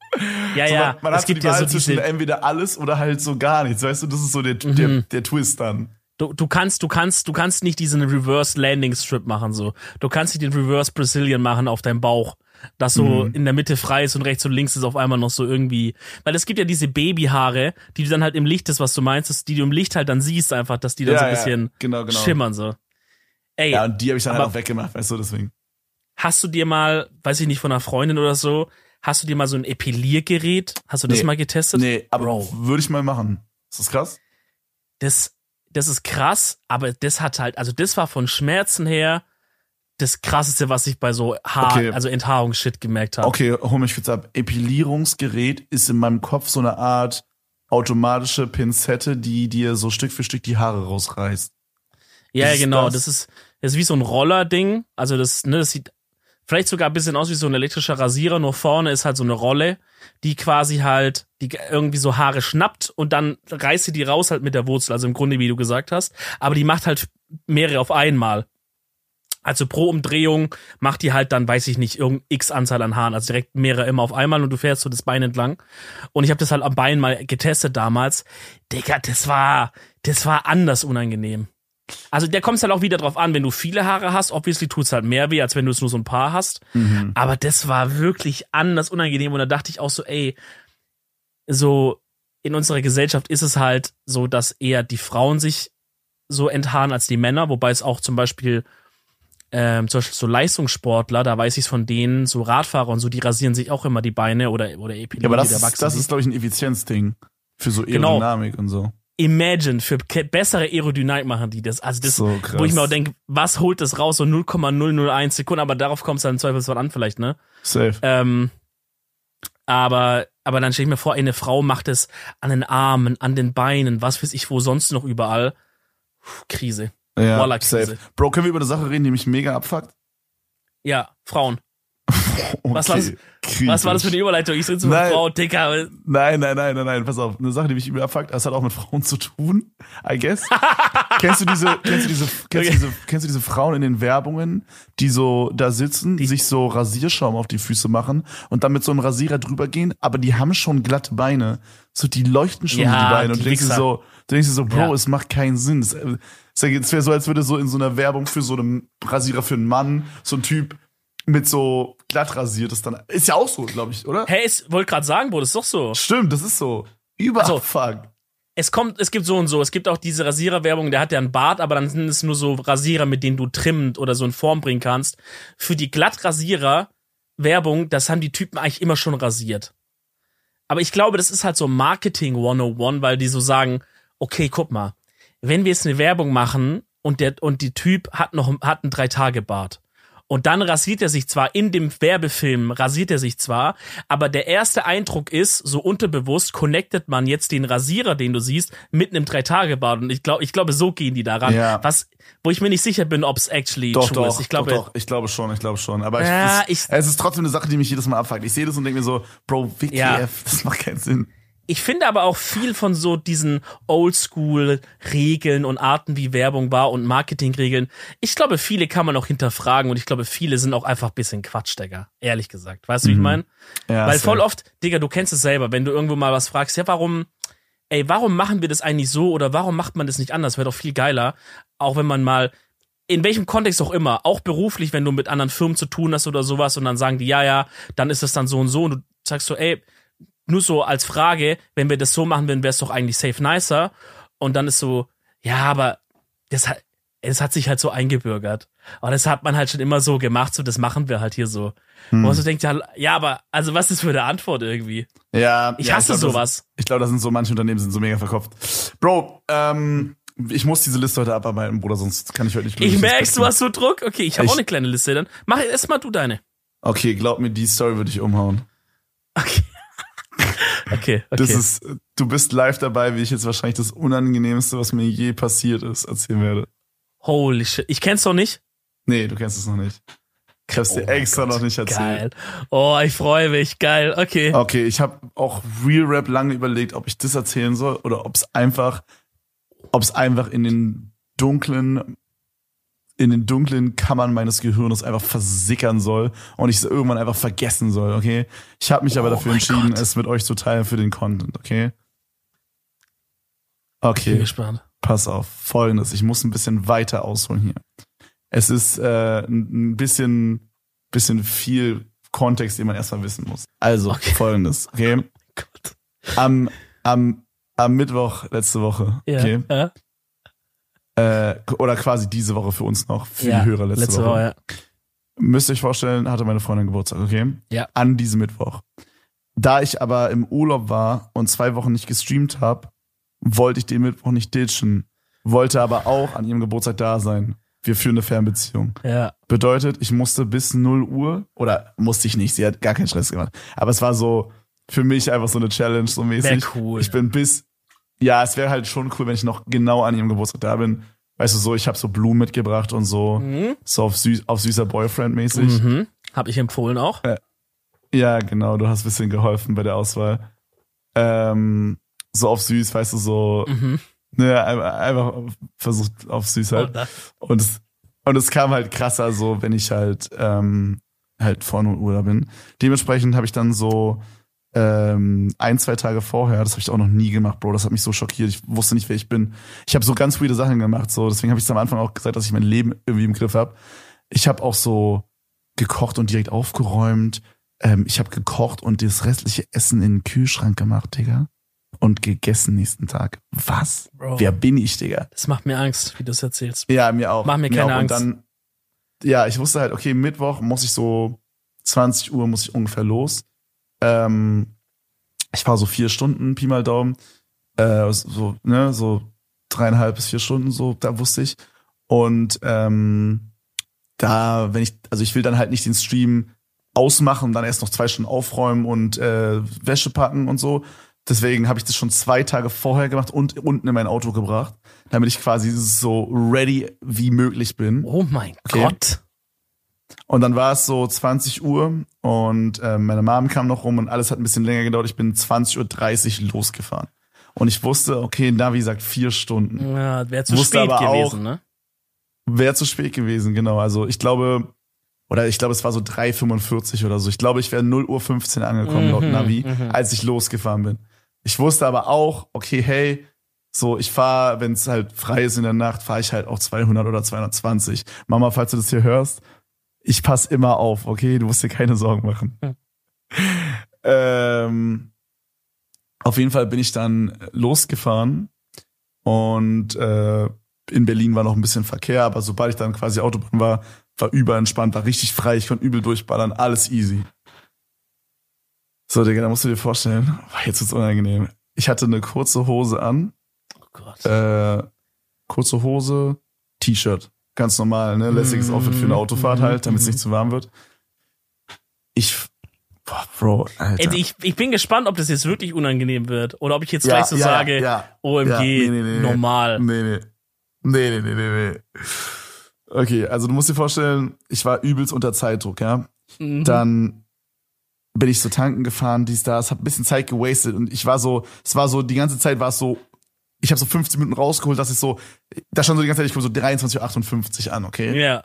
Speaker 2: Ja,
Speaker 1: so
Speaker 2: ja.
Speaker 1: Man, man
Speaker 2: es
Speaker 1: hat
Speaker 2: gibt
Speaker 1: so die
Speaker 2: ja
Speaker 1: Wahl
Speaker 2: so
Speaker 1: zwischen entweder alles oder halt so gar nichts, weißt du, das ist so der,
Speaker 2: Mhm.
Speaker 1: der, der Twist dann.
Speaker 2: du, du kannst, du kannst, du kannst nicht diesen Reverse Landing Strip machen, so. Du kannst nicht den Reverse Brazilian machen auf deinem Bauch. Das so
Speaker 1: Mhm.
Speaker 2: in der Mitte frei ist und rechts und links ist auf einmal noch so irgendwie. Weil es gibt ja diese Babyhaare, die du dann halt im Licht, das was du meinst, das- die du im Licht halt dann siehst einfach, dass die dann
Speaker 1: Ja,
Speaker 2: so ein
Speaker 1: ja,
Speaker 2: bisschen
Speaker 1: genau, genau.
Speaker 2: schimmern, so. Ey,
Speaker 1: Ja, und die habe ich dann halt auch weggemacht, weißt du, deswegen.
Speaker 2: hast du dir mal, weiß ich nicht, von einer Freundin oder so, hast du dir mal so ein Epiliergerät? Hast du das
Speaker 1: Nee.
Speaker 2: mal getestet?
Speaker 1: Nee, aber
Speaker 2: Bro.
Speaker 1: würde ich mal machen. Ist das krass?
Speaker 2: Das, das ist krass, aber das hat halt, also das war von Schmerzen her das krasseste, was ich bei so Haar,
Speaker 1: Okay.
Speaker 2: also Enthaarungsshit gemerkt habe.
Speaker 1: Okay, hol mich kurz ab. Epilierungsgerät ist in meinem Kopf so eine Art automatische Pinzette, die dir so Stück für Stück die Haare rausreißt.
Speaker 2: ja,
Speaker 1: ist
Speaker 2: genau,
Speaker 1: das?
Speaker 2: das ist, das ist wie so ein Roller-Ding. Also das, ne, das sieht vielleicht sogar ein bisschen aus wie so ein elektrischer Rasierer, nur vorne ist halt so eine Rolle, die quasi halt, die irgendwie so Haare schnappt und dann reißt sie die raus halt mit der Wurzel, also im Grunde, wie du gesagt hast. Aber die macht halt mehrere auf einmal. Also pro Umdrehung macht die halt dann, weiß ich nicht, irgendein X Anzahl an Haaren, also direkt mehrere immer auf einmal und du fährst so das Bein entlang. Und ich habe das halt am Bein mal getestet damals. Digga, das war, das war anders unangenehm. Also der kommt halt auch wieder drauf an, wenn du viele Haare hast, obviously tut's halt mehr weh, als wenn du es nur so ein paar hast. Aber das war wirklich anders unangenehm und da dachte ich auch so, ey, so in unserer Gesellschaft ist es halt so, dass eher die Frauen sich so enthaaren als die Männer, wobei es auch zum Beispiel ähm, zum Beispiel so Leistungssportler, da weiß ich es von denen, so Radfahrer und so, die rasieren sich auch immer die Beine oder oder
Speaker 1: Ja,
Speaker 2: epilieren
Speaker 1: aber das
Speaker 2: da
Speaker 1: ist, das ist glaube ich, ein Effizienzding. Für so
Speaker 2: Genau.
Speaker 1: Aerodynamik und so.
Speaker 2: imagine, für bessere Aerodynamik machen die das. Also das,
Speaker 1: So
Speaker 2: wo ich mir auch denke, was holt das raus? So 0,001 Sekunden, aber darauf kommt es dann im Zweifelsfall an vielleicht, ne?
Speaker 1: Safe.
Speaker 2: Ähm, aber, aber dann stelle ich mir vor, eine Frau macht es an den Armen, an den Beinen, was weiß ich, wo sonst noch überall. Puh, Krise.
Speaker 1: Ja,
Speaker 2: Krise.
Speaker 1: safe. Bro, können wir über eine Sache reden, die mich mega abfuckt?
Speaker 2: Ja, Frauen. <laughs>
Speaker 1: Okay,
Speaker 2: Was war das- Was war das für eine Überleitung? Ich sitze mit
Speaker 1: Nein.
Speaker 2: Frau, Dicker.
Speaker 1: Nein, nein, nein, nein, nein, pass auf. Eine Sache, die mich übel abfuckt, das hat auch mit Frauen zu tun, I guess. <laughs> kennst du diese, kennst du diese, kennst
Speaker 2: Okay.
Speaker 1: du diese, kennst du diese Frauen in den Werbungen, die so da sitzen, die sich so Rasierschaum auf die Füße machen und dann mit so einem Rasierer drüber gehen, aber die haben schon glatte Beine. So, die leuchten schon
Speaker 2: Ja,
Speaker 1: die Beine und
Speaker 2: die
Speaker 1: denkst dir
Speaker 2: Wichser.
Speaker 1: so, du denkst dir so, Bro,
Speaker 2: Ja.
Speaker 1: es macht keinen Sinn. Es, es wäre so, als würde so in so einer Werbung für so einen Rasierer für einen Mann, so ein Typ mit so glatt rasiert ist dann, ist ja auch so, glaube ich, oder?
Speaker 2: Hey, ich wollte gerade sagen, Bro, das ist doch so.
Speaker 1: Stimmt, das ist so. Überall.
Speaker 2: Also,
Speaker 1: fuck.
Speaker 2: Es kommt, es gibt so und so. Es gibt auch diese Rasiererwerbung, der hat ja einen Bart, aber dann sind es nur so Rasierer, mit denen du trimmend oder so in Form bringen kannst. Für die Glattrasierer-Werbung, das haben die Typen eigentlich immer schon rasiert. Aber ich glaube, das ist halt so Marketing 101, weil die so sagen, okay, guck mal, wenn wir jetzt eine Werbung machen und der, und die Typ hat noch, hat einen Drei-Tage-Bart. Und dann rasiert er sich zwar in dem Werbefilm, rasiert er sich zwar, aber der erste Eindruck ist, so unterbewusst connectet man jetzt den Rasierer, den du siehst, mit einem Drei-Tage-Bart. Und ich glaube, ich glaube, so gehen die daran.
Speaker 1: Ja.
Speaker 2: Was, wo ich mir nicht sicher bin, ob es actually
Speaker 1: Doch,
Speaker 2: true
Speaker 1: doch,
Speaker 2: ist. Ich glaube,
Speaker 1: doch, doch, ich glaube schon, ich glaube schon. Aber
Speaker 2: Ja,
Speaker 1: ich,
Speaker 2: ich-
Speaker 1: es, es ist trotzdem eine Sache, die mich jedes Mal abfuckt. Ich sehe das und denke mir so, Bro, WTF,
Speaker 2: Ja.
Speaker 1: das macht keinen Sinn.
Speaker 2: Ich finde aber auch viel von so diesen Oldschool-Regeln und Arten, wie Werbung war und Marketingregeln. Ich glaube, viele kann man auch hinterfragen und ich glaube, viele sind auch einfach ein bisschen Quatsch, Digga. Ehrlich gesagt. Weißt du, wie ich meine?
Speaker 1: Ja,
Speaker 2: Weil voll oft, Digga, du kennst es selber, wenn du irgendwo mal was fragst, ja, warum, ey, warum machen wir das eigentlich so oder warum macht man das nicht anders? Wäre doch viel geiler. Auch wenn man mal, in welchem Kontext auch immer, auch beruflich, wenn du mit anderen Firmen zu tun hast oder sowas und dann sagen die, ja, ja, dann ist das dann so und so und du sagst so, ey, nur so als Frage, wenn wir das so machen würden, wäre es doch eigentlich safe nicer. Und dann ist so, ja, aber das hat, es hat sich halt so eingebürgert. Aber das hat man halt schon immer so gemacht, so das machen wir halt hier so. Wo man so denkt, ja, ja, aber also was ist für eine Antwort irgendwie?
Speaker 1: Ja,
Speaker 2: Ich
Speaker 1: ja,
Speaker 2: hasse
Speaker 1: glaub, das-
Speaker 2: sowas.
Speaker 1: Ich glaube, da sind so manche Unternehmen sind so mega verkopft. Bro, ähm, ich muss diese Liste heute abarbeiten, Bruder, sonst kann ich heute nicht
Speaker 2: Ich merk's, du hast so Druck. Okay, ich habe
Speaker 1: Ich-
Speaker 2: auch eine kleine Liste dann. Mach erst mal du deine.
Speaker 1: Okay, glaub mir, die Story würde ich umhauen.
Speaker 2: Okay. Okay, <laughs> okay.
Speaker 1: Das ist, du bist live dabei, wie ich jetzt wahrscheinlich das Unangenehmste, was mir je passiert ist, erzählen werde.
Speaker 2: Holy shit. Ich kenn's doch nicht.
Speaker 1: Nee, du kennst es noch nicht. Ich hab's dir
Speaker 2: Oh mein
Speaker 1: extra
Speaker 2: Gott,
Speaker 1: noch nicht erzählt.
Speaker 2: Geil. Oh, ich freue mich. Geil. Okay.
Speaker 1: Okay, ich habe auch Real Rap lange überlegt, ob ich das erzählen soll oder ob es einfach, ob es einfach in den dunklen, in den dunklen Kammern meines Gehirns einfach versickern soll und ich es irgendwann einfach vergessen soll. Okay, ich habe mich aber
Speaker 2: Oh
Speaker 1: dafür
Speaker 2: mein
Speaker 1: entschieden,
Speaker 2: Gott.
Speaker 1: es mit euch zu teilen für den Content. Okay.
Speaker 2: Bin
Speaker 1: Okay,
Speaker 2: gespannt.
Speaker 1: pass auf. Folgendes, ich muss ein bisschen weiter ausholen hier. Es ist äh, ein bisschen, bisschen viel Kontext, den man erstmal wissen muss. Also
Speaker 2: Okay.
Speaker 1: folgendes, okay <laughs>
Speaker 2: Gott.
Speaker 1: am, am, am Mittwoch letzte Woche,
Speaker 2: Ja.
Speaker 1: okay,
Speaker 2: Ja.
Speaker 1: Äh, oder quasi diese Woche für uns noch, für
Speaker 2: ja.
Speaker 1: die Hörer letzte,
Speaker 2: Letzte
Speaker 1: Woche.
Speaker 2: Woche, ja.
Speaker 1: Müsst ihr euch vorstellen, hatte meine Freundin Geburtstag, okay?
Speaker 2: Ja.
Speaker 1: An diesem Mittwoch. Da ich aber im Urlaub war und zwei Wochen nicht gestreamt habe, wollte ich den Mittwoch nicht ditchen, wollte aber auch an ihrem Geburtstag da sein. Wir führen eine Fernbeziehung.
Speaker 2: Ja.
Speaker 1: Bedeutet, ich musste bis 0 Uhr, oder musste ich nicht, sie hat gar keinen Stress gemacht. Aber es war so für mich einfach so eine Challenge, so mäßig.
Speaker 2: Wär cool.
Speaker 1: Ich bin bis, ja, es wäre halt schon cool, wenn ich noch genau an ihrem Geburtstag da bin. Weißt du, so, ich habe so Blumen mitgebracht und so,
Speaker 2: Mhm.
Speaker 1: so auf, süß, auf süßer Boyfriend-mäßig.
Speaker 2: Mhm. Hab ich empfohlen auch.
Speaker 1: Ja, genau, du hast ein bisschen geholfen bei der Auswahl. Ähm, so auf süß, weißt du, so,
Speaker 2: Mhm.
Speaker 1: ne, einfach, versucht auf süß halt.
Speaker 2: Oh,
Speaker 1: Und es, und es kam halt krasser, so wenn ich halt ähm, halt vor 0 Uhr da bin. Dementsprechend habe ich dann so ähm, ein, zwei Tage vorher, das habe ich auch noch nie gemacht, Bro, das hat mich so schockiert. Ich wusste nicht, wer ich bin. Ich habe so ganz weirde Sachen gemacht, so deswegen habe ich am Anfang auch gesagt, dass ich mein Leben irgendwie im Griff habe. Ich habe auch so gekocht und direkt aufgeräumt. Ähm, ich habe gekocht und das restliche Essen in den Kühlschrank gemacht, Digga. Und gegessen nächsten Tag. Was?
Speaker 2: Bro.
Speaker 1: Wer bin ich, Digga?
Speaker 2: Das macht mir Angst, wie du es erzählst.
Speaker 1: Ja, mir auch.
Speaker 2: Mach mir keine
Speaker 1: auch.
Speaker 2: Angst.
Speaker 1: Und dann, ja, ich wusste halt, okay, Mittwoch muss ich so 20 Uhr muss ich ungefähr los. Ähm, ich fahre so vier Stunden, Pi mal Daumen. Äh, so, ne, so dreieinhalb bis vier Stunden, so, da wusste ich. Und ähm, da, wenn ich, also ich will dann halt nicht den Stream ausmachen und dann erst noch zwei Stunden aufräumen und äh, Wäsche packen und so. Deswegen habe ich das schon zwei Tage vorher gemacht und unten in mein Auto gebracht, damit ich quasi so ready wie möglich bin.
Speaker 2: Oh mein
Speaker 1: Okay.
Speaker 2: Gott.
Speaker 1: Und dann war es so 20 Uhr und äh, meine Mom kam noch rum und alles hat ein bisschen länger gedauert. Ich bin 20.30 Uhr losgefahren. Und ich wusste, okay, Navi sagt vier Stunden.
Speaker 2: Ja, wäre zu
Speaker 1: Wusste
Speaker 2: spät
Speaker 1: aber
Speaker 2: gewesen,
Speaker 1: auch-
Speaker 2: ne?
Speaker 1: Wäre zu spät gewesen, genau. Also ich glaube, oder ich glaube, es war so 3,45 oder so. Ich glaube, ich wäre 0 Uhr 15 angekommen laut
Speaker 2: Mhm,
Speaker 1: Navi,
Speaker 2: mhm.
Speaker 1: als ich losgefahren bin. Ich wusste aber auch, okay, hey, so ich fahre, wenn es halt frei ist in der Nacht, fahre ich halt auch 200 oder 220. Mama, falls du das hier hörst, ich pass immer auf, okay? Du musst dir keine Sorgen machen.
Speaker 2: Hm.
Speaker 1: Ähm, auf jeden Fall bin ich dann losgefahren und äh, in Berlin war noch ein bisschen Verkehr, aber sobald ich dann quasi Autobahn war, war überentspannt, war richtig frei, ich konnte übel durchballern, alles easy. So, Digga, da musst du dir vorstellen, jetzt wird's unangenehm. Ich hatte eine kurze Hose an,
Speaker 2: Oh Gott.
Speaker 1: äh, kurze Hose, T-Shirt. Ganz normal, ne? Lässiges Outfit für eine Autofahrt
Speaker 2: mhm,
Speaker 1: halt, damit es nicht zu warm wird. Ich, boah, Bro, Alter.
Speaker 2: Ich, ich bin gespannt, ob das jetzt wirklich unangenehm wird oder ob ich jetzt
Speaker 1: Ja,
Speaker 2: gleich so
Speaker 1: ja,
Speaker 2: sage,
Speaker 1: ja,
Speaker 2: OMG,
Speaker 1: nee, nee, nee.
Speaker 2: normal.
Speaker 1: Nee, nee. Nee, nee, nee, nee, nee. Okay, also du musst dir vorstellen, ich war übelst unter Zeitdruck, ja.
Speaker 2: Mhm.
Speaker 1: Dann bin ich so tanken gefahren, dies, das, hab ein bisschen Zeit gewastet und ich war so, es war so, die ganze Zeit war es so, ich habe so 15 Minuten rausgeholt, dass ich so, da stand so die ganze Zeit, ich komme so 23.58 Uhr an, okay?
Speaker 2: Ja.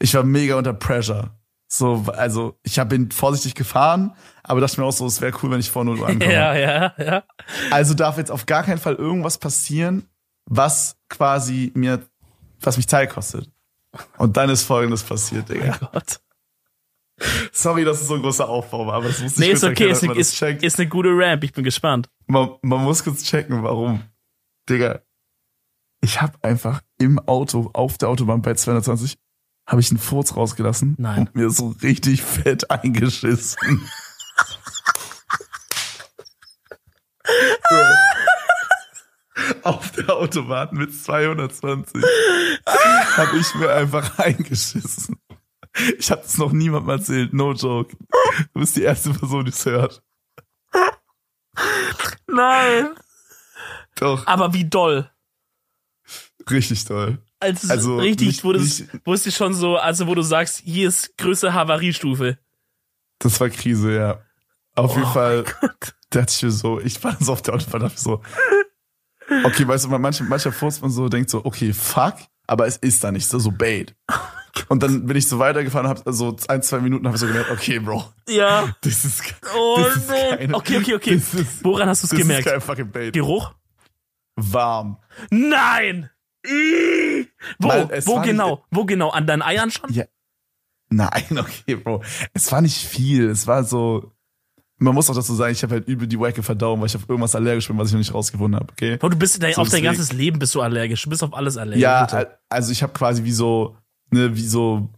Speaker 1: Ich war mega unter Pressure. So, also ich hab, bin vorsichtig gefahren, aber dachte mir auch so, es wäre cool, wenn ich vor 0 Uhr <laughs> ankomme.
Speaker 2: Ja, ja, ja.
Speaker 1: Also darf jetzt auf gar keinen Fall irgendwas passieren, was quasi mir, was mich Zeit kostet. Und dann ist folgendes passiert, Digga.
Speaker 2: Gott.
Speaker 1: Sorry, dass es so ein großer Aufbau war, aber das muss ich
Speaker 2: Nee, ist okay,
Speaker 1: erklären,
Speaker 2: ist, ist, ist eine gute Ramp, ich bin gespannt.
Speaker 1: Man, man muss kurz checken, warum. Digga, ich habe einfach im Auto, auf der Autobahn bei 220, habe ich einen Furz rausgelassen
Speaker 2: Nein.
Speaker 1: und mir so richtig fett eingeschissen. auf der Autobahn mit 220 habe ich mir einfach eingeschissen. Ich habe es noch niemandem erzählt, no joke. Du bist die erste Person, die es hört.
Speaker 2: Nein.
Speaker 1: Doch,
Speaker 2: Aber wie doll.
Speaker 1: richtig toll.
Speaker 2: Also,
Speaker 1: Also,
Speaker 2: richtig,
Speaker 1: nicht-
Speaker 2: wo, das, wo es dir schon so, also wo du sagst, hier ist größte Havariestufe.
Speaker 1: Das war Krise, ja. Auf jeden
Speaker 2: Oh
Speaker 1: Fall dachte ich mir so, ich war so auf der Autobahn, dachte so, okay, weißt du, mancher, mancher Furz man so denkt so, okay, fuck, aber es ist da nicht so, so bait. Und dann bin ich so weitergefahren und hab so ein, zwei Minuten habe ich so gemerkt, okay, Bro,
Speaker 2: Ja.
Speaker 1: das ist,
Speaker 2: Oh
Speaker 1: das ist keine,
Speaker 2: Okay, okay, okay.
Speaker 1: Ist,
Speaker 2: Woran hast du es
Speaker 1: das ist
Speaker 2: gemerkt?
Speaker 1: kein fucking Bait.
Speaker 2: Geruch?
Speaker 1: Warm.
Speaker 2: Nein! Wo?
Speaker 1: Weil
Speaker 2: Wo
Speaker 1: nicht-
Speaker 2: genau? Wo genau? An deinen Eiern schon?
Speaker 1: Ja. Nein, <laughs> okay, Bro. Es war nicht viel. Es war so. Man muss auch dazu sagen, ich habe halt übel die wacke Verdauung, weil ich auf irgendwas allergisch bin, was ich noch nicht rausgefunden habe, okay?
Speaker 2: Bro, du bist
Speaker 1: So,
Speaker 2: auf dein ganzes Leben bist du allergisch. Du bist auf alles allergisch.
Speaker 1: Ja,
Speaker 2: bitte.
Speaker 1: al- also ich habe quasi wie so, ne, wie so,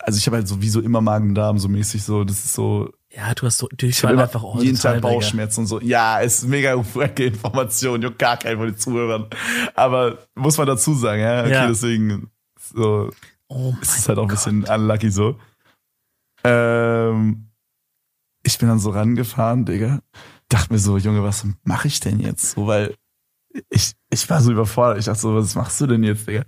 Speaker 1: also ich habe halt so wie so immer Magen-Darm so mäßig so, das ist so,
Speaker 2: ja, du hast so
Speaker 1: ich
Speaker 2: Durchfall einfach all
Speaker 1: jeden Tag. Bauchschmerzen und so. Ja, ist mega wacke Information, juckt gar keinen von den Zuhörern. Aber muss man dazu sagen, ja, okay,
Speaker 2: Ja.
Speaker 1: deswegen so,
Speaker 2: Oh mein
Speaker 1: es ist halt auch ein bisschen unlucky so. Ähm, ich bin dann so rangefahren, Digga. Dachte mir so, Junge, was mache ich denn jetzt? So, weil ich, ich war so überfordert. Ich dachte so, was machst du denn jetzt, Digga?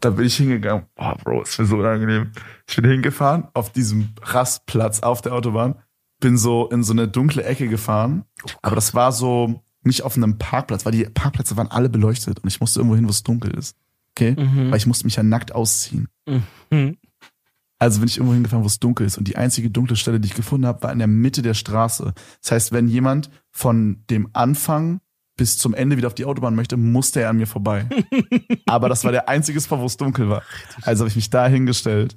Speaker 1: Da bin ich hingegangen. Boah, Bro, ist mir so unangenehm. Ich bin hingefahren auf diesem Rastplatz auf der Autobahn. Bin so in so eine dunkle Ecke gefahren. Aber das war so nicht auf einem Parkplatz, weil die Parkplätze waren alle beleuchtet und ich musste irgendwo hin, wo es dunkel ist. Okay?
Speaker 2: Mhm.
Speaker 1: Weil ich musste mich ja nackt ausziehen.
Speaker 2: Mhm.
Speaker 1: Also bin ich irgendwo hingefahren, wo es dunkel ist. Und die einzige dunkle Stelle, die ich gefunden habe, war in der Mitte der Straße. Das heißt, wenn jemand von dem Anfang bis zum Ende wieder auf die Autobahn möchte, musste er an mir vorbei. <laughs> Aber das war der einzige Spot, wo es dunkel war. Also habe ich mich da hingestellt,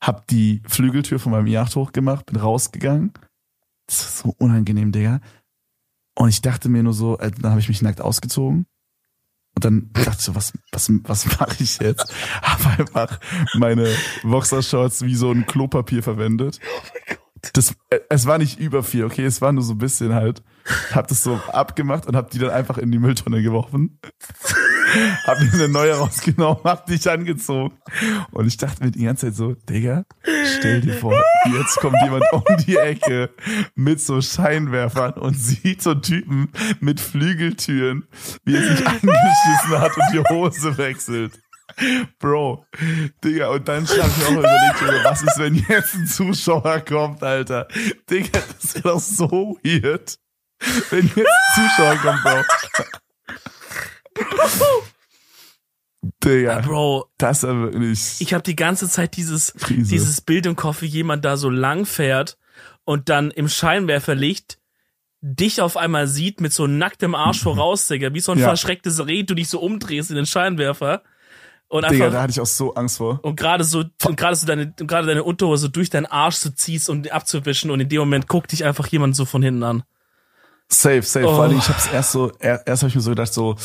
Speaker 1: hab die Flügeltür von meinem Yacht hochgemacht, bin rausgegangen. Das war so unangenehm, Digga. Und ich dachte mir nur so, äh, dann habe ich mich nackt ausgezogen. Und dann dachte ich so, was, was, was mache ich jetzt? <laughs> Habe einfach meine Boxershorts wie so ein Klopapier verwendet. Das, äh, es war nicht über viel, okay, es war nur so ein bisschen halt. Hab das so abgemacht und hab die dann einfach in die Mülltonne geworfen. <laughs> <laughs> hab mir eine neue rausgenommen, hab dich angezogen. Und ich dachte mir die ganze Zeit so, Digga, stell dir vor, jetzt kommt jemand um die Ecke mit so Scheinwerfern und sieht so Typen mit Flügeltüren, wie er sich angeschissen hat und die Hose wechselt. Bro, Digga, und dann habe ich auch überlegt, was ist, wenn jetzt ein Zuschauer kommt, Alter? Digga, das wäre doch so weird. Wenn jetzt ein Zuschauer kommt, Bro. Digga,
Speaker 2: Bro,
Speaker 1: das ist ja wirklich.
Speaker 2: ich habe die ganze Zeit dieses,
Speaker 1: Krise.
Speaker 2: dieses Bild im Kopf, wie jemand da so lang fährt und dann im Scheinwerferlicht dich auf einmal sieht mit so nacktem Arsch voraus, Digga, wie so ein
Speaker 1: Ja.
Speaker 2: verschrecktes Reh, du dich so umdrehst in den Scheinwerfer und
Speaker 1: Digga,
Speaker 2: einfach
Speaker 1: da hatte ich auch so Angst vor.
Speaker 2: und gerade so und gerade so deine gerade deine Unterhose durch deinen Arsch so ziehst, um abzuwischen und in dem Moment guckt dich einfach jemand so von hinten an.
Speaker 1: Safe, safe.
Speaker 2: Oh.
Speaker 1: Vor allem, ich hab's erst so, er, erst habe ich mir so gedacht, so,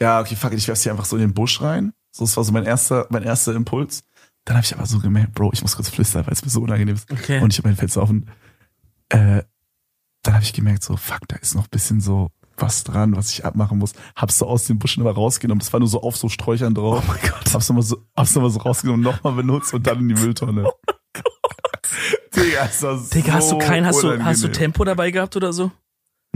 Speaker 1: ja, okay, fuck it, ich werf's hier einfach so in den Busch rein. So, das war so mein erster, mein erster Impuls. Dann habe ich aber so gemerkt, Bro, ich muss kurz flüstern, weil es mir so unangenehm ist.
Speaker 2: Okay.
Speaker 1: Und ich habe mein Fenster offen. Äh, dann habe ich gemerkt, so, fuck, da ist noch ein bisschen so was dran, was ich abmachen muss. Hab's so aus dem Busch immer rausgenommen. Das war nur so auf so Sträuchern drauf. Oh mein Gott. Hab's nochmal so, hab's noch mal so rausgenommen, nochmal benutzt und dann in die Mülltonne. <laughs> Digga, ist das
Speaker 2: Digga, hast du
Speaker 1: so
Speaker 2: kein, hast du, hast du. Tempo dabei gehabt oder so?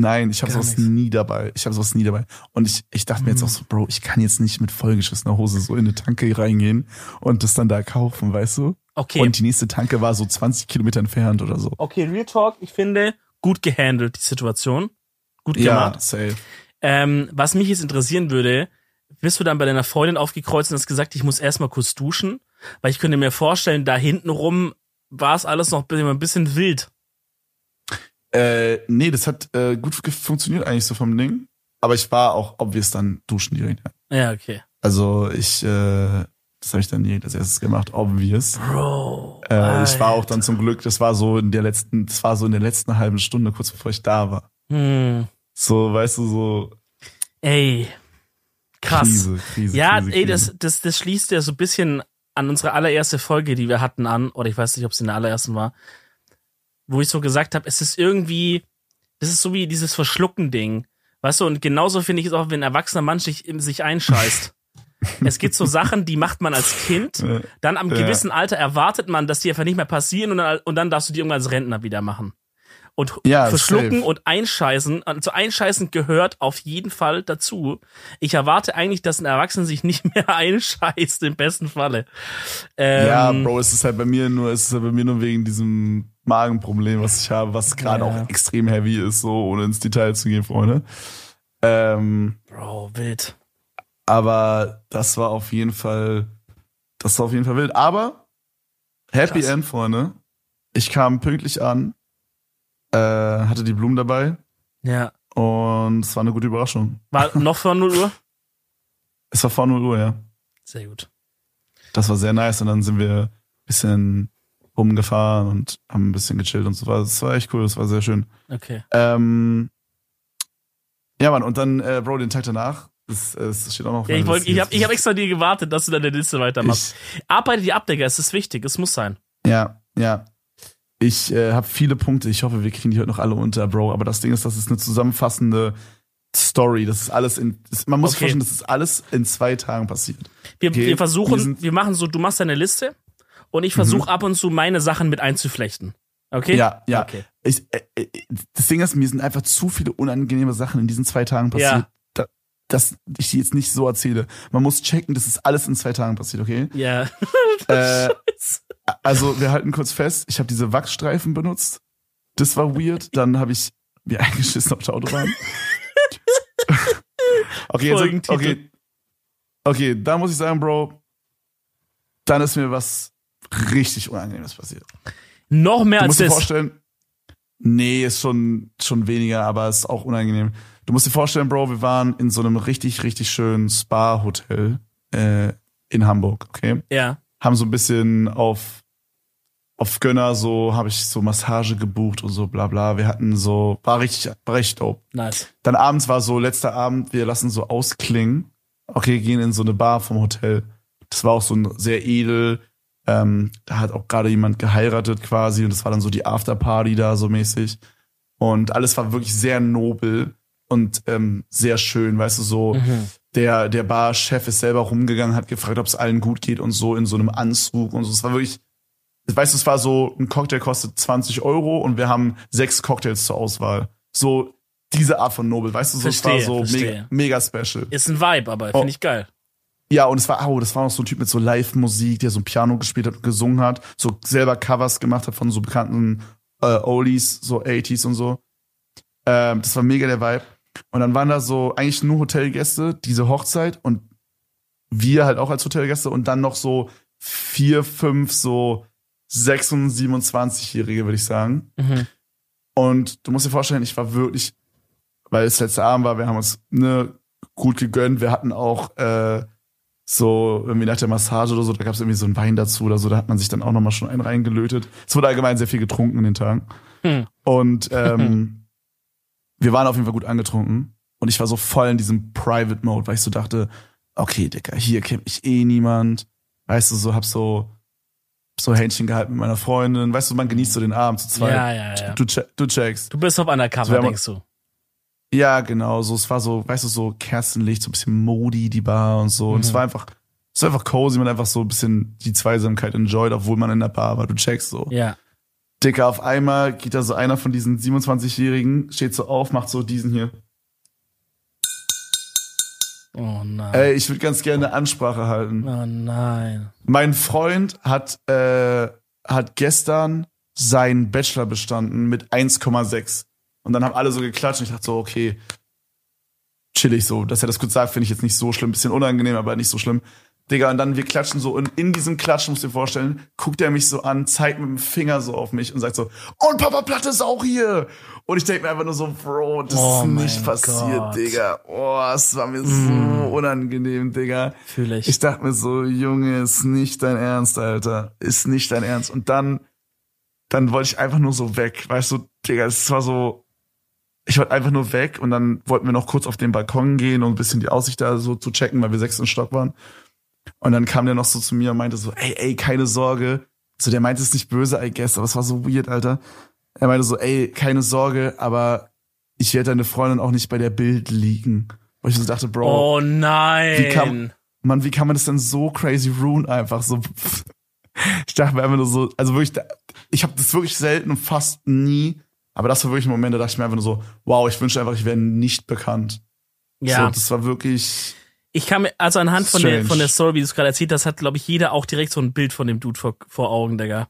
Speaker 1: Nein, ich habe sowas
Speaker 2: nichts.
Speaker 1: nie dabei. Ich habe sowas nie dabei. Und ich, ich dachte mir jetzt auch so, Bro, ich kann jetzt nicht mit vollgeschissener Hose so in eine Tanke reingehen und das dann da kaufen, weißt du?
Speaker 2: Okay.
Speaker 1: Und die nächste Tanke war so 20 Kilometer entfernt oder so.
Speaker 2: okay, Real Talk, ich finde, gut gehandelt, die Situation. Gut
Speaker 1: Ja,
Speaker 2: gemacht.
Speaker 1: safe.
Speaker 2: Ähm, was mich jetzt interessieren würde, bist du dann bei deiner Freundin aufgekreuzt und hast gesagt, ich muss erstmal kurz duschen? Weil ich könnte mir vorstellen, da hinten rum war es alles noch ein bisschen wild.
Speaker 1: Äh, nee, das hat äh, gut funktioniert eigentlich so vom Ding. Aber ich war auch obvious dann duschen direkt.
Speaker 2: Ja, okay.
Speaker 1: Also ich, äh, das habe ich dann direkt als erstes gemacht, obvious.
Speaker 2: Bro.
Speaker 1: Äh, ich war auch dann zum Glück, das war so in der letzten, das war so in der letzten halben Stunde, kurz bevor ich da war.
Speaker 2: Hm.
Speaker 1: So, weißt du, so
Speaker 2: Ey. Krass.
Speaker 1: Krise, Krise.
Speaker 2: ja,
Speaker 1: Krise,
Speaker 2: ey, das, das, das schließt ja so ein bisschen an unsere allererste Folge, die wir hatten, an. Oder ich weiß nicht, ob es in der allerersten war. Wo ich so gesagt habe, es ist irgendwie, das ist so wie dieses Verschlucken-Ding. Weißt du, und genauso finde ich es auch, wenn ein erwachsener Mann sich, sich einscheißt. <laughs> es gibt so Sachen, die macht man als Kind. Dann am
Speaker 1: Ja.
Speaker 2: gewissen Alter erwartet man, dass die einfach nicht mehr passieren und dann, und dann darfst du die irgendwann als Rentner wieder machen. Und
Speaker 1: Ja,
Speaker 2: verschlucken
Speaker 1: safe.
Speaker 2: und einscheißen, also einscheißen gehört auf jeden Fall dazu. Ich erwarte eigentlich, dass ein Erwachsener sich nicht <laughs> mehr einscheißt, im besten Falle. Ähm,
Speaker 1: Ja, Bro, es ist halt bei mir nur, es ist halt bei mir nur wegen diesem Magenproblem, was ich habe, was gerade
Speaker 2: Ja.
Speaker 1: auch extrem heavy ist, so ohne ins Detail zu gehen, Freunde. Ähm,
Speaker 2: Bro, wild.
Speaker 1: aber das war auf jeden Fall, das war auf jeden Fall wild. Aber Happy
Speaker 2: Krass.
Speaker 1: End, Freunde. Ich kam pünktlich an, äh, hatte die Blumen dabei
Speaker 2: Ja.
Speaker 1: und es war eine gute Überraschung.
Speaker 2: War <laughs> noch vor 0 Uhr?
Speaker 1: Es war vor 0 Uhr, ja.
Speaker 2: Sehr gut.
Speaker 1: Das war sehr nice und dann sind wir ein bisschen rumgefahren und haben ein bisschen gechillt und so. Das war echt cool, das war sehr schön.
Speaker 2: Okay.
Speaker 1: Ähm, ja, Mann, und dann, äh, Bro, den Tag danach, das, das steht auch noch
Speaker 2: Ja, ich ich habe ich hab extra dir gewartet, dass du deine Liste weitermachst. Arbeite die ab, Digga, es ist wichtig, es muss sein.
Speaker 1: Ja, ja. Ich äh, habe viele Punkte. Ich hoffe, wir kriegen die heute noch alle unter, Bro. Aber das Ding ist, das ist eine zusammenfassende Story. Das ist alles in. Das, man muss
Speaker 2: Okay.
Speaker 1: vorstellen, das ist alles in zwei Tagen passiert.
Speaker 2: Wir,
Speaker 1: Okay,
Speaker 2: wir versuchen,
Speaker 1: wir
Speaker 2: wir machen so, du machst deine Liste und ich versuche ab und zu meine Sachen mit einzuflechten. Okay?
Speaker 1: Ja, ja.
Speaker 2: Okay.
Speaker 1: Ich, äh, äh, das Ding ist, mir sind einfach zu viele unangenehme Sachen in diesen zwei Tagen passiert.
Speaker 2: Ja.
Speaker 1: Da, dass ich die jetzt nicht so erzähle. Man muss checken, das ist alles in zwei Tagen passiert, okay?
Speaker 2: Ja. <laughs>
Speaker 1: Äh, also wir halten kurz fest, ich habe diese Wachsstreifen benutzt. Das war weird. Dann habe ich mir <laughs> eingeschissen auf der Autobahn. <laughs> okay, jetzt, okay. Okay, da muss ich sagen, Bro, dann ist mir was richtig Unangenehmes passiert.
Speaker 2: Noch mehr
Speaker 1: Du
Speaker 2: als
Speaker 1: musst dir
Speaker 2: das.
Speaker 1: vorstellen, nee, ist schon, schon weniger, aber ist auch unangenehm. Du musst dir vorstellen, Bro, wir waren in so einem richtig, richtig schönen Spa-Hotel äh, in Hamburg, okay?
Speaker 2: Ja.
Speaker 1: haben so ein bisschen auf auf Gönner so habe ich so Massage gebucht und so bla bla. Wir hatten so war richtig war richtig dope.
Speaker 2: Nice.
Speaker 1: Dann abends war so letzter Abend, wir lassen so ausklingen. Okay, gehen in so eine Bar vom Hotel. Das war auch so ein sehr edel. Äh, Ähm, da hat auch gerade jemand geheiratet quasi und das war dann so die Afterparty da so mäßig. Und alles war wirklich sehr nobel und ähm, sehr schön, weißt du, so
Speaker 2: Mhm.
Speaker 1: der, der Barchef ist selber rumgegangen, hat gefragt, ob es allen gut geht und so in so einem Anzug und so. Es war wirklich, weißt du, es war so, ein Cocktail kostet 20 Euro und wir haben sechs Cocktails zur Auswahl. So diese Art von Nobel, weißt du, so, es war
Speaker 2: Verstehe,
Speaker 1: so
Speaker 2: verstehe.
Speaker 1: mega, mega special.
Speaker 2: Ist ein Vibe, aber
Speaker 1: Oh.
Speaker 2: finde ich geil.
Speaker 1: Ja, und es war, oh, das war noch so ein Typ mit so Live-Musik, der so ein Piano gespielt hat und gesungen hat, so selber Covers gemacht hat von so bekannten äh, Oldies, so 80s und so. Ähm, das war mega der Vibe. Und dann waren da so eigentlich nur Hotelgäste, diese Hochzeit und wir halt auch als Hotelgäste und dann noch so vier, fünf, so 26, 27-Jährige, würde ich sagen.
Speaker 2: Mhm.
Speaker 1: Und du musst dir vorstellen, ich war wirklich, weil es letzte Abend war, wir haben uns ne, gut gegönnt. Wir hatten auch äh, so irgendwie nach der Massage oder so, da gab es irgendwie so einen Wein dazu oder so, da hat man sich dann auch nochmal schon einen reingelötet. Es wurde allgemein sehr viel getrunken in den Tagen.
Speaker 2: Hm.
Speaker 1: Und <laughs> ähm, wir waren auf jeden Fall gut angetrunken. Und ich war so voll in diesem Private Mode, weil ich so dachte, okay, Dicker, hier kennt mich eh niemand. Weißt du, so hab so so Händchen gehalten mit meiner Freundin. Weißt du, man genießt so den Abend zu zweit.
Speaker 2: Ja, ja, ja.
Speaker 1: Du, du checkst.
Speaker 2: Du bist auf
Speaker 1: So,
Speaker 2: Undercover,
Speaker 1: wir haben-
Speaker 2: denkst du.
Speaker 1: Ja, genau. So, es war so, weißt du, so Kerzenlicht, so ein bisschen Modi, die Bar und so. Und es
Speaker 2: Mhm.
Speaker 1: war einfach, es war einfach cozy, man einfach so ein bisschen die Zweisamkeit enjoyed, obwohl man in der Bar war. Du checkst so.
Speaker 2: Ja.
Speaker 1: Dicker, auf einmal geht da so einer von diesen 27-Jährigen, steht so auf, macht so diesen hier.
Speaker 2: Oh nein.
Speaker 1: Ey, ich würde ganz gerne eine Ansprache halten.
Speaker 2: Oh nein.
Speaker 1: Mein Freund hat, äh, hat gestern seinen Bachelor bestanden mit 1,6. Und dann haben alle so geklatscht und ich dachte so, okay, chillig so. Dass er das kurz sagt, finde ich jetzt nicht so schlimm. Bisschen unangenehm, aber nicht so schlimm. Digga, und dann wir klatschen so und in diesem Klatschen, musst du dir vorstellen, guckt er mich so an, zeigt mit dem Finger so auf mich und sagt so, und Papa Platte ist auch hier. Und ich denke mir einfach nur so, Bro, das
Speaker 2: Oh
Speaker 1: ist nicht passiert,
Speaker 2: Gott.
Speaker 1: Digga. Oh, es war mir so
Speaker 2: Mm.
Speaker 1: unangenehm, Digga.
Speaker 2: Fühle ich.
Speaker 1: Ich dachte mir so, Junge, ist nicht dein Ernst, Alter. Ist nicht dein Ernst. Und dann, dann wollte ich einfach nur so weg. Weißt du, Digga, es war so, ich wollte einfach nur weg und dann wollten wir noch kurz auf den Balkon gehen und ein bisschen die Aussicht da so zu checken, weil wir sechsten Stock waren. Und dann kam der noch so zu mir und meinte so, ey, ey, keine Sorge. So, der meinte es nicht böse, I guess, aber es war so weird, Alter. Er meinte so, ey, keine Sorge, aber ich werde deine Freundin auch nicht bei der Bild liegen. Wo ich so dachte, Bro,
Speaker 2: oh nein.
Speaker 1: Wie kam- Mann, wie kann man das denn so crazy ruin einfach so? Ich dachte mir einfach nur so, also wirklich, ich habe das wirklich selten und fast nie, aber das war wirklich ein Moment, da dachte ich mir einfach nur so, wow, ich wünschte einfach, ich wäre nicht bekannt.
Speaker 2: ja.
Speaker 1: So, das war wirklich,
Speaker 2: Ich kann mir, also anhand von der, von der Story, wie du es gerade erzählt hast, hat, glaube ich, jeder auch direkt so ein Bild von dem Dude vor, vor Augen, Digga.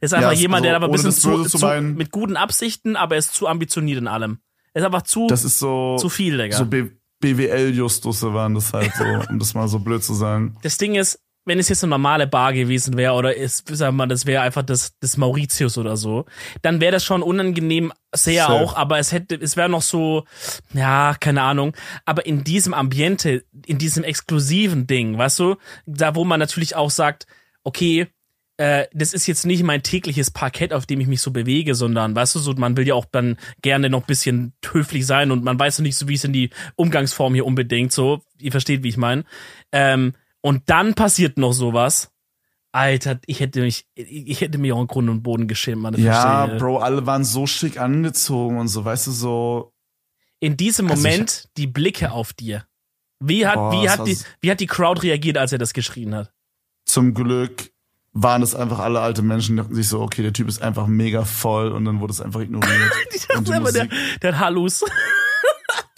Speaker 2: Der ist einfach
Speaker 1: Ja,
Speaker 2: jemand,
Speaker 1: so,
Speaker 2: der aber ein bisschen zu,
Speaker 1: zu
Speaker 2: zu, mit guten Absichten, aber er ist zu ambitioniert in allem. Er ist einfach zu,
Speaker 1: das ist so,
Speaker 2: zu viel, Digga.
Speaker 1: so BWL-Justusse waren das halt so, <laughs> um das mal so blöd zu sagen.
Speaker 2: das Ding ist, wenn es jetzt eine normale Bar gewesen wäre oder ist, sagen wir mal, das wäre einfach das, das Mauritius oder so, dann wäre das schon unangenehm sehr
Speaker 1: Safe.
Speaker 2: auch, aber es hätte, es wäre noch so, ja, keine Ahnung, aber in diesem Ambiente, in diesem exklusiven Ding, weißt du, da wo man natürlich auch sagt, okay, äh, das ist jetzt nicht mein tägliches Parkett, auf dem ich mich so bewege, sondern, weißt du, so, man will ja auch dann gerne noch ein bisschen höflich sein und man weiß noch nicht so, wie es in die Umgangsform hier unbedingt so, ihr versteht, wie ich meine. Ähm, und dann passiert noch sowas. Alter, ich hätte mich, ich hätte mich auch in Grund und Boden geschämt, das
Speaker 1: Ja,
Speaker 2: verstehe ich.
Speaker 1: Bro, alle waren so schick angezogen und so, weißt du, so,
Speaker 2: In diesem
Speaker 1: Also ich-
Speaker 2: Moment die Blicke auf dir. Wie hat,
Speaker 1: Boah,
Speaker 2: wie hat die, wie hat die Crowd reagiert, als er das geschrien hat?
Speaker 1: zum Glück waren es einfach alle alte Menschen, die dachten sich so, okay, der Typ ist einfach mega voll und dann wurde es einfach ignoriert. <laughs>
Speaker 2: Die dachten einfach, der, der hat Hallus.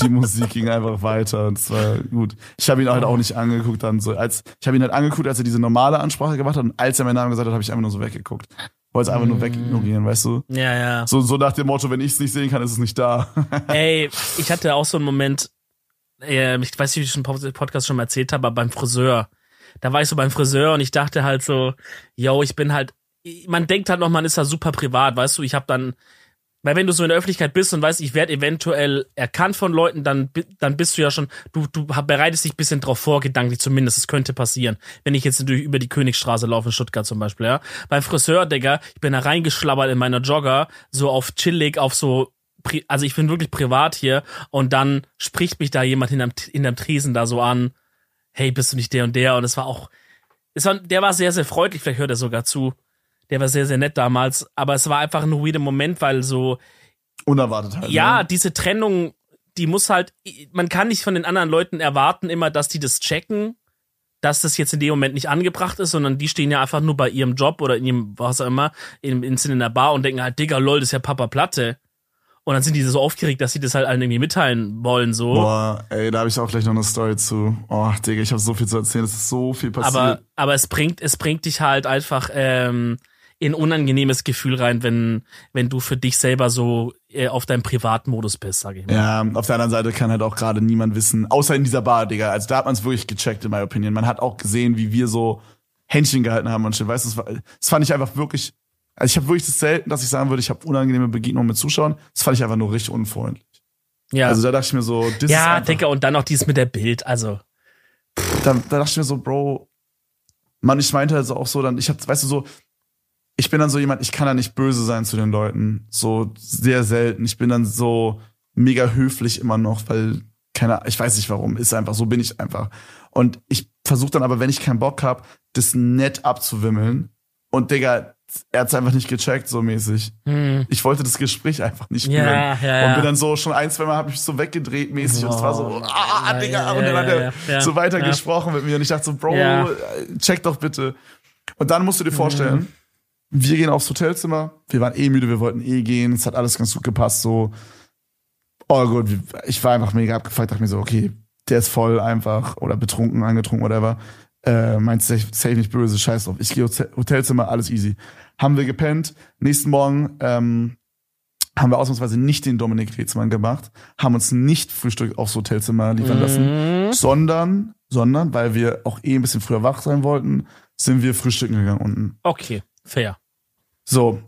Speaker 1: Die Musik ging einfach weiter und es war gut. Ich habe ihn halt auch nicht angeguckt dann so, als ich habe ihn halt angeguckt, als er diese normale Ansprache gemacht hat und als er meinen Namen gesagt hat, habe ich einfach nur so weggeguckt. Wollte es einfach nur
Speaker 2: Mm.
Speaker 1: wegignorieren, weißt du?
Speaker 2: Ja, ja.
Speaker 1: So so nach dem Motto, wenn ich es nicht sehen kann, ist es nicht da. <laughs>
Speaker 2: Ey, ich hatte auch so einen Moment, äh, ich weiß nicht, wie ich schon im Podcast schon mal erzählt habe, aber beim Friseur. Da war ich so beim Friseur und ich dachte halt so, yo, ich bin halt, man denkt halt noch, man ist da super privat, weißt du, ich habe dann, weil wenn du so in der Öffentlichkeit bist und weißt, ich werde eventuell erkannt von Leuten, dann, dann bist du ja schon, du, du bereitest dich ein bisschen drauf vor, gedanklich zumindest, es könnte passieren, wenn ich jetzt durch, über die Königstraße laufe in Stuttgart zum Beispiel, ja. Beim Friseur, Digga, ich bin da reingeschlabbert in meiner Jogger, so auf chillig, auf so also ich bin wirklich privat hier und dann spricht mich da jemand hinterm, hinterm Tresen da so an, hey, bist du nicht der und der? Und es war auch, es war, der war sehr, sehr freundlich, vielleicht hört er sogar zu. Der war sehr, sehr nett damals, aber es war einfach ein weirder Moment, weil so,
Speaker 1: Unerwartet halt.
Speaker 2: ja,
Speaker 1: Ne?
Speaker 2: diese Trennung, die muss halt, man kann nicht von den anderen Leuten erwarten immer, dass die das checken, dass das jetzt in dem Moment nicht angebracht ist, sondern die stehen ja einfach nur bei ihrem Job oder in ihrem, was auch immer, in, in, in der Bar und denken halt, Digga, lol, das ist ja Papa Platte. Und dann sind die so aufgeregt, dass sie das halt allen irgendwie mitteilen wollen, so.
Speaker 1: Boah, ey, da habe ich auch gleich noch eine Story zu. Oh, Digga, ich habe so viel zu erzählen. Es ist so viel passiert.
Speaker 2: aber, aber es bringt, es bringt dich halt einfach ähm, in ein unangenehmes Gefühl rein, wenn, wenn du für dich selber so äh, auf deinem Privatmodus bist, sag ich mal.
Speaker 1: Ja, auf der anderen Seite kann halt auch gerade niemand wissen, außer in dieser Bar, Digga. Also da hat man es wirklich gecheckt, in my opinion. Man hat auch gesehen, wie wir so Händchen gehalten haben und shit. Weißt du, das, war- das fand ich einfach wirklich. Also ich habe wirklich das selten, dass ich sagen würde, ich habe unangenehme Begegnungen mit Zuschauern. Das fand ich einfach nur richtig unfreundlich.
Speaker 2: Ja,
Speaker 1: Also da dachte ich mir so, das
Speaker 2: ja Digga, und dann noch dieses mit der Bild, also.
Speaker 1: da, da dachte ich mir so, Bro, Mann, ich meinte also auch so, dann, ich hab, weißt du, so, ich bin dann so jemand, ich kann da nicht böse sein zu den Leuten. So sehr selten. Ich bin dann so mega höflich immer noch, weil, keine ich weiß nicht warum, ist einfach, so bin ich einfach. Und ich versuche dann aber, wenn ich keinen Bock hab, das nett abzuwimmeln. Und Digga, er hat's einfach nicht gecheckt, so mäßig.
Speaker 2: Hm.
Speaker 1: Ich wollte das Gespräch einfach nicht führen.
Speaker 2: Ja, ja, ja.
Speaker 1: Und bin dann so schon ein, zwei Mal hab ich so weggedreht mäßig und es war so,
Speaker 2: Oh,
Speaker 1: ah,
Speaker 2: ja,
Speaker 1: Digga, und dann hat er so weiter gesprochen mit mir und ich dachte so, Bro, check doch bitte. Und dann musst du dir vorstellen, wir gehen aufs Hotelzimmer, wir waren eh müde, wir wollten eh gehen, es hat alles ganz gut gepasst, so. Oh gut, ich war einfach mega abgefuckt, dachte mir so, okay, der ist voll einfach oder betrunken, angetrunken, whatever. Äh, meinst safe, safe nicht böse, scheiß drauf. Ich gehe Hotel, Hotelzimmer, alles easy. Haben wir gepennt. Nächsten Morgen ähm, haben wir ausnahmsweise nicht den Dominik Retzmann gemacht, haben uns nicht Frühstück aufs Hotelzimmer liefern lassen,
Speaker 2: Mhm.
Speaker 1: sondern, sondern, weil wir auch eh ein bisschen früher wach sein wollten, sind wir frühstücken gegangen unten.
Speaker 2: Okay, fair.
Speaker 1: So.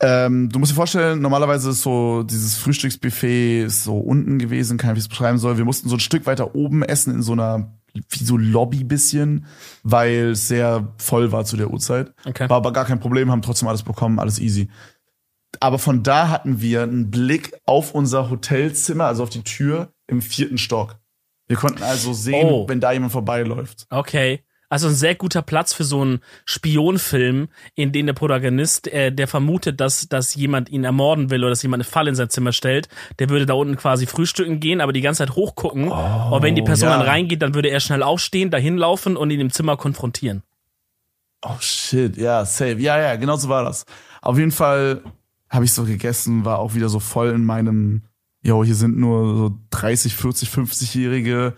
Speaker 1: Ähm, du musst dir vorstellen, normalerweise ist so dieses Frühstücksbuffet ist so unten gewesen, kann ich wie ich es beschreiben soll. Wir mussten so ein Stück weiter oben essen in so einer wie so Lobby bisschen, weil es sehr voll war zu der Uhrzeit.
Speaker 2: Okay.
Speaker 1: War aber gar kein Problem, haben trotzdem alles bekommen, alles easy. Aber von da hatten wir einen Blick auf unser Hotelzimmer, also auf die Tür im vierten Stock. Wir konnten also sehen,
Speaker 2: Oh.
Speaker 1: wenn da jemand vorbeiläuft.
Speaker 2: Okay. Also ein sehr guter Platz für so einen Spionfilm, in dem der Protagonist, äh, der vermutet, dass, dass jemand ihn ermorden will oder dass jemand eine Falle in sein Zimmer stellt, der würde da unten quasi frühstücken gehen, aber die ganze Zeit hochgucken. und wenn die Person
Speaker 1: ja.
Speaker 2: dann reingeht, dann würde er schnell aufstehen, dahin laufen und ihn im Zimmer konfrontieren.
Speaker 1: Oh shit, ja, safe. Ja, ja, genau so war das. Auf jeden Fall habe ich so gegessen, war auch wieder so voll in meinem, yo, hier sind nur so 30, 40, 50-Jährige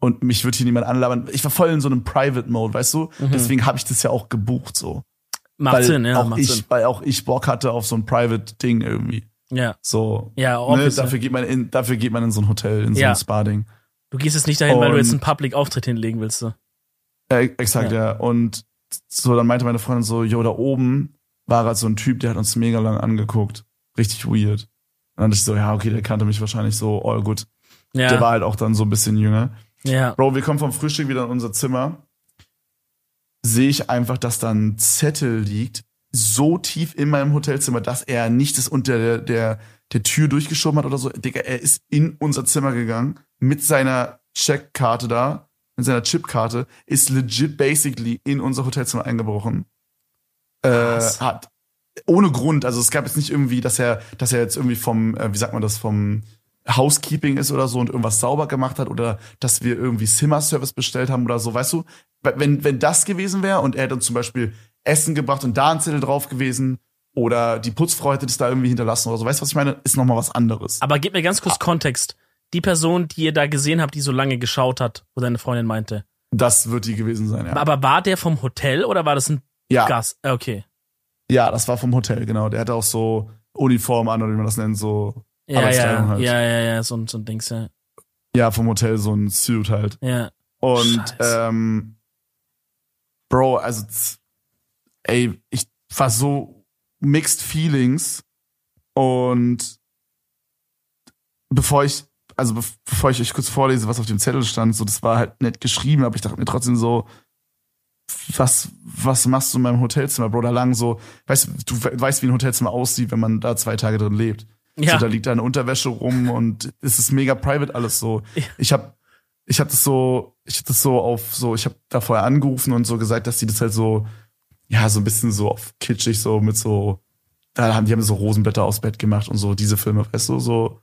Speaker 1: und mich wird hier niemand anlabern. Ich war voll in so einem Private-Mode, weißt du? Deswegen habe ich das ja auch gebucht so.
Speaker 2: Macht
Speaker 1: weil
Speaker 2: Sinn, ja,
Speaker 1: auch
Speaker 2: macht
Speaker 1: ich,
Speaker 2: Sinn.
Speaker 1: Weil auch ich Bock hatte auf so ein Private-Ding irgendwie.
Speaker 2: Ja.
Speaker 1: So.
Speaker 2: Ja,
Speaker 1: ne,
Speaker 2: obviously.
Speaker 1: dafür geht man in, dafür geht man in so ein Hotel, in so
Speaker 2: Ja.
Speaker 1: ein Spa-Ding.
Speaker 2: Du gehst jetzt nicht dahin, weil du
Speaker 1: Und-
Speaker 2: jetzt einen Public-Auftritt hinlegen willst. So.
Speaker 1: Äh, exakt, ja. Und so, dann meinte meine Freundin so, jo, da oben war halt so ein Typ, der hat uns mega lang angeguckt. Richtig weird. Und dann dachte ich so, ja, okay, der kannte mich wahrscheinlich so, all gut.
Speaker 2: Ja.
Speaker 1: Der war halt auch dann so ein bisschen jünger.
Speaker 2: Ja.
Speaker 1: Bro, wir kommen vom Frühstück wieder in unser Zimmer. Sehe ich einfach, dass da ein Zettel liegt, so tief in meinem Hotelzimmer, dass er nicht das unter der, der, der Tür durchgeschoben hat oder so. Digga, er ist in unser Zimmer gegangen mit seiner Checkkarte da, mit seiner Chipkarte, ist legit basically in unser Hotelzimmer eingebrochen. Äh,
Speaker 2: Krass.
Speaker 1: hat ohne Grund, also es gab jetzt nicht irgendwie, dass er, dass er jetzt irgendwie vom, äh, wie sagt man das, vom Housekeeping ist oder so und irgendwas sauber gemacht hat oder dass wir irgendwie Zimmerservice bestellt haben oder so, weißt du? Wenn, wenn das gewesen wäre und er hätte uns zum Beispiel Essen gebracht und da ein Zettel drauf gewesen oder die Putzfrau hätte das da irgendwie hinterlassen oder so, weißt du, was ich meine? Ist nochmal was anderes.
Speaker 2: Aber gib mir ganz kurz Kontext. Die Person, die ihr da gesehen habt, die so lange geschaut hat, wo deine Freundin meinte.
Speaker 1: Das wird die gewesen sein, ja.
Speaker 2: Aber war der vom Hotel oder war das ein
Speaker 1: Ja,
Speaker 2: Gast? Okay.
Speaker 1: ja, das war vom Hotel, genau. Der hatte auch so Uniform an oder wie man das nennt, so,
Speaker 2: Ja, ja,
Speaker 1: halt.
Speaker 2: ja, ja, ja, so, ein- so ein Dings, ja.
Speaker 1: ja, vom Hotel so ein Suit halt.
Speaker 2: Ja.
Speaker 1: Und
Speaker 2: Scheiße.
Speaker 1: ähm, Bro, also ey, ich war so mixed feelings und bevor ich also bev- bevor ich euch kurz vorlese, was auf dem Zettel stand, so das war halt nett geschrieben, aber ich dachte mir trotzdem so was was machst du in meinem Hotelzimmer, Bro? Da lang so, weißt du, du we- weißt, wie ein Hotelzimmer aussieht, wenn man da zwei Tage drin lebt.
Speaker 2: Ja.
Speaker 1: So, da liegt eine Unterwäsche rum und es ist mega private alles so.
Speaker 2: Ja.
Speaker 1: Ich habe ich hatte so, ich hatte so auf so, ich habe da vorher angerufen und so gesagt, dass die das halt so, ja, so ein bisschen so auf kitschig, so mit so, da haben die haben so Rosenblätter aus Bett gemacht und so diese Filme, weißt du, so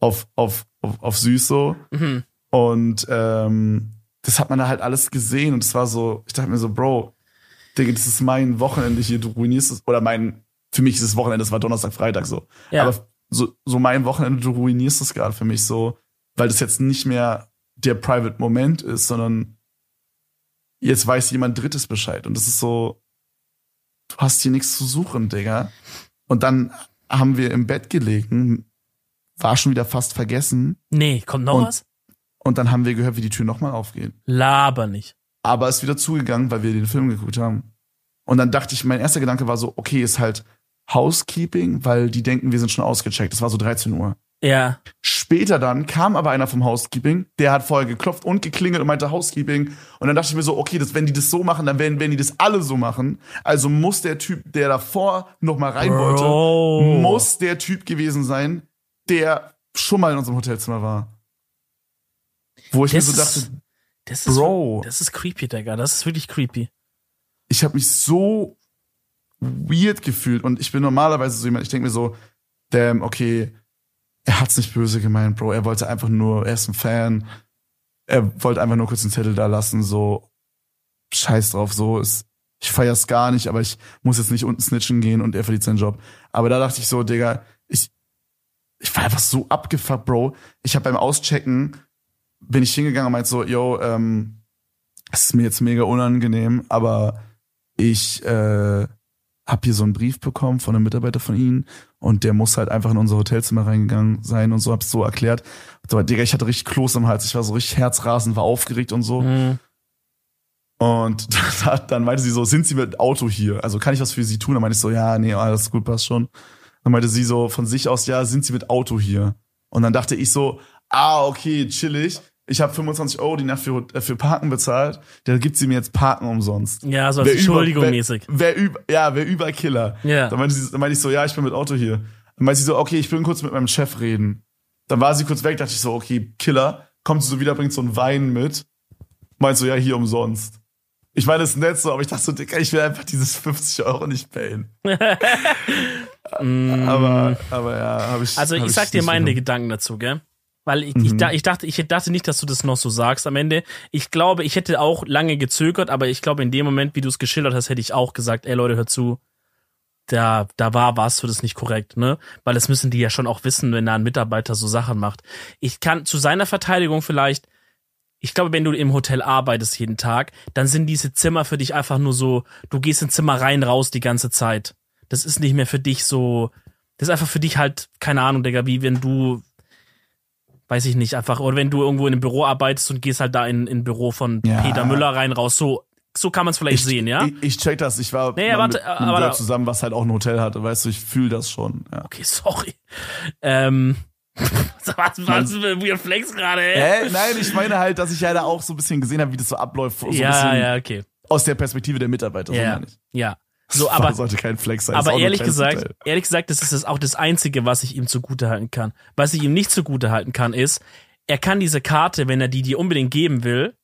Speaker 1: auf, auf, auf, auf süß so.
Speaker 2: Mhm.
Speaker 1: Und ähm, das hat man da halt alles gesehen und es war so, ich dachte mir so, Bro, Digga, das ist mein Wochenende hier, du ruinierst es, oder mein, für mich ist es Wochenende, das war Donnerstag, Freitag so.
Speaker 2: Ja.
Speaker 1: Aber so, so mein Wochenende, du ruinierst es gerade für mich so, weil das jetzt nicht mehr der Private Moment ist, sondern jetzt weiß jemand Drittes Bescheid. Und das ist so, du hast hier nichts zu suchen, Digga. Und dann haben wir im Bett gelegen, war schon wieder fast vergessen.
Speaker 2: Nee, kommt noch
Speaker 1: Und-
Speaker 2: was?
Speaker 1: Und dann haben wir gehört, wie die Tür nochmal aufgeht.
Speaker 2: Laber nicht.
Speaker 1: Aber ist wieder zugegangen, weil wir den Film geguckt haben. Und dann dachte ich, mein erster Gedanke war so, okay, ist halt Housekeeping, weil die denken, wir sind schon ausgecheckt. Das war so 13 Uhr.
Speaker 2: Ja.
Speaker 1: Später dann kam aber einer vom Housekeeping, der hat vorher geklopft und geklingelt und meinte Housekeeping. Und dann dachte ich mir so, okay, das, wenn die das so machen, dann werden, werden die das alle so machen. Also muss der Typ, der davor noch mal rein wollte,
Speaker 2: Bro.
Speaker 1: muss der Typ gewesen sein, der schon mal in unserem Hotelzimmer war. Wo ich
Speaker 2: Das
Speaker 1: mir so
Speaker 2: ist-
Speaker 1: dachte,
Speaker 2: Das ist,
Speaker 1: Bro.
Speaker 2: Das ist creepy, Digga. Das ist wirklich creepy.
Speaker 1: ich habe mich so weird gefühlt und ich bin normalerweise so jemand, ich denke mir so, damn, okay, er hat's nicht böse gemeint, Bro, er wollte einfach nur, er ist ein Fan, er wollte einfach nur kurz einen Zettel da lassen, so, scheiß drauf, so, ist, ich feier's gar nicht, aber ich muss jetzt nicht unten snitchen gehen und er verliert seinen Job. Aber da dachte ich so, Digga, ich, ich war einfach so abgefuckt, Bro. Ich habe beim Auschecken, bin ich hingegangen und meinte so, yo, ähm, es ist mir jetzt mega unangenehm, aber ich äh, habe hier so einen Brief bekommen von einem Mitarbeiter von ihnen und der muss halt einfach in unser Hotelzimmer reingegangen sein und so, hab's so erklärt. So, Digga, ich hatte richtig Kloß im Hals, ich war so richtig herzrasend, war aufgeregt und so.
Speaker 2: Mhm.
Speaker 1: Und <laughs> dann meinte sie so, sind Sie mit Auto hier? Also kann ich was für Sie tun? Dann meinte ich so, ja, nee, alles gut, passt schon. Dann meinte sie so von sich aus, ja, sind Sie mit Auto hier? Und dann dachte ich so, ah, okay, chillig. Ich habe 25 Euro die Nacht für, äh, für Parken bezahlt. Da gibt sie mir jetzt Parken umsonst.
Speaker 2: Ja, so als
Speaker 1: Wer über-
Speaker 2: Entschuldigung
Speaker 1: wer-
Speaker 2: mäßig.
Speaker 1: Wer über, ja, wer Überkiller.
Speaker 2: Ja.
Speaker 1: Dann meinte, sie, dann meinte ich so, ja, ich bin mit Auto hier. Dann meinte sie so, okay, ich will kurz mit meinem Chef reden. Dann war sie kurz weg, dachte ich so, okay, Killer. Kommt sie so wieder, bringt so einen Wein mit. Meint so, ja, hier umsonst. Ich meine, das ist nett so, aber ich dachte so, Digga, ich will einfach dieses 50 Euro nicht payen. <laughs> aber, aber ja, habe ich.
Speaker 2: Mm. Also
Speaker 1: hab
Speaker 2: ich sag dir
Speaker 1: nicht
Speaker 2: meine. Gedanken dazu, gell? Weil ich, ich,
Speaker 1: Mhm.
Speaker 2: da- ich dachte, ich dachte nicht, dass du das noch so sagst am Ende. Ich glaube, ich hätte auch lange gezögert, aber ich glaube, in dem Moment, wie du es geschildert hast, hätte ich auch gesagt, ey Leute, hört zu, da, da war was, so das nicht korrekt, ne? Weil das müssen die ja schon auch wissen, wenn da ein Mitarbeiter so Sachen macht. Ich kann zu seiner Verteidigung vielleicht, ich glaube, wenn du im Hotel arbeitest jeden Tag, dann sind diese Zimmer für dich einfach nur so, du gehst ins Zimmer rein, raus die ganze Zeit. Das ist nicht mehr für dich so, das ist einfach für dich halt, keine Ahnung, Digga, wie wenn du, weiß ich nicht, einfach, oder wenn du irgendwo in einem Büro arbeitest und gehst halt da in in ein Büro von
Speaker 1: Ja.
Speaker 2: Peter Müller rein, raus, so, so kann man es vielleicht
Speaker 1: ich,
Speaker 2: sehen, ja?
Speaker 1: Ich, ich check das. Ich war
Speaker 2: Nee, warte,
Speaker 1: mit einem
Speaker 2: aber
Speaker 1: zusammen, was halt auch ein Hotel hatte. Weißt du, ich fühle das schon. Ja.
Speaker 2: Okay, sorry. Ähm, <laughs> was, was für ein Weird Flex gerade, ey?
Speaker 1: Hä? Nein, ich meine halt, dass ich ja da auch so ein bisschen gesehen habe, wie das so abläuft. So ein
Speaker 2: ja,
Speaker 1: bisschen
Speaker 2: ja, okay.
Speaker 1: aus der Perspektive der Mitarbeiter. So
Speaker 2: Ja,
Speaker 1: meine ich.
Speaker 2: ja. So, <laughs> aber,
Speaker 1: sollte kein Flex sein.
Speaker 2: aber ehrlich gesagt,
Speaker 1: Hotel.
Speaker 2: ehrlich gesagt, das ist das auch das Einzige, was ich ihm zugutehalten kann. Was ich ihm nicht zugutehalten kann, ist, er kann diese Karte, wenn er die dir unbedingt geben will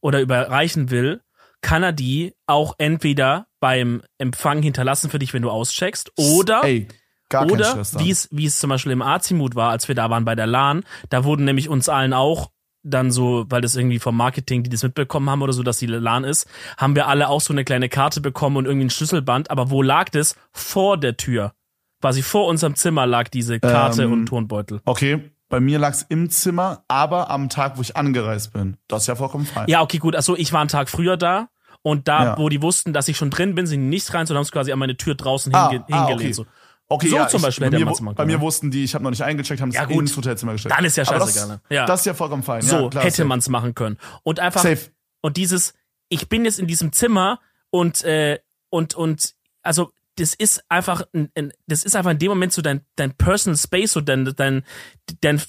Speaker 2: oder überreichen will, kann er die auch entweder beim Empfang hinterlassen für dich, wenn du auscheckst, oder
Speaker 1: Ey, gar
Speaker 2: Oder wie es, wie es zum Beispiel im Azimut war, als wir da waren bei der LAN, da wurden nämlich uns allen auch dann so, weil das irgendwie vom Marketing, die das mitbekommen haben oder so, dass die LAN ist, haben wir alle auch so eine kleine Karte bekommen und irgendwie ein Schlüsselband. Aber wo lag das? Vor der Tür. Quasi vor unserem Zimmer lag diese Karte
Speaker 1: Ähm,
Speaker 2: und Turnbeutel.
Speaker 1: Okay, bei mir lag's im Zimmer, aber am Tag, wo ich angereist bin. Das ist ja vollkommen fein.
Speaker 2: Ja, okay, gut. Also ich war einen Tag früher da und da,
Speaker 1: Ja.
Speaker 2: wo die wussten, dass ich schon drin bin, sind die nicht rein, sondern haben es quasi an meine Tür draußen
Speaker 1: Ah,
Speaker 2: hinge
Speaker 1: ah,
Speaker 2: hingelegt.
Speaker 1: okay.
Speaker 2: So.
Speaker 1: Okay,
Speaker 2: So
Speaker 1: ja,
Speaker 2: zum
Speaker 1: ich,
Speaker 2: Beispiel
Speaker 1: bei,
Speaker 2: hätte
Speaker 1: mir,
Speaker 2: es
Speaker 1: bei mir wussten die, ich habe noch nicht eingecheckt, haben es
Speaker 2: Ja, gut.
Speaker 1: ins Hotelzimmer gestellt.
Speaker 2: Dann ist ja scheißegal.
Speaker 1: Das,
Speaker 2: ne? Ja.
Speaker 1: das ist ja vollkommen fein.
Speaker 2: so
Speaker 1: ja, klar,
Speaker 2: hätte man es machen können. Und einfach
Speaker 1: Safe.
Speaker 2: Und dieses, ich bin jetzt in diesem Zimmer und, äh, und, und, also das ist einfach, ein, ein, das ist einfach in dem Moment so dein, dein Personal Space, so dein, dein, dein,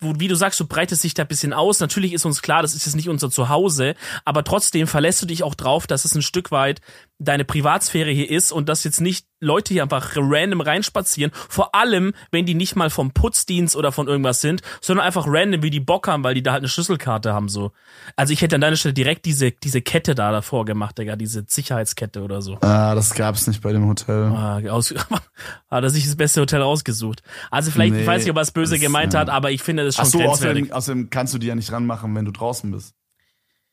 Speaker 2: wo, wie du sagst, du breitest dich da ein bisschen aus. Natürlich ist uns klar, das ist jetzt nicht unser Zuhause, aber trotzdem verlässt du dich auch drauf, dass es ein Stück weit deine Privatsphäre hier ist und dass jetzt nicht Leute hier einfach random reinspazieren. Vor allem, wenn die nicht mal vom Putzdienst oder von irgendwas sind, sondern einfach random, wie die Bock haben, weil die da halt eine Schlüsselkarte haben, so. Also ich hätte an deiner Stelle direkt diese, diese Kette da davor gemacht, Digga, diese Sicherheitskette oder so.
Speaker 1: Ah, das gab's nicht bei dem Hotel.
Speaker 2: Ah, aus, <laughs> hat er sich das beste Hotel ausgesucht. Also vielleicht,
Speaker 1: Nee,
Speaker 2: ich weiß nicht, ob er es böse
Speaker 1: das,
Speaker 2: gemeint
Speaker 1: ja.
Speaker 2: hat, aber ich finde das schon
Speaker 1: Ach so, außerdem, außerdem kannst du die ja nicht ranmachen, wenn du draußen bist.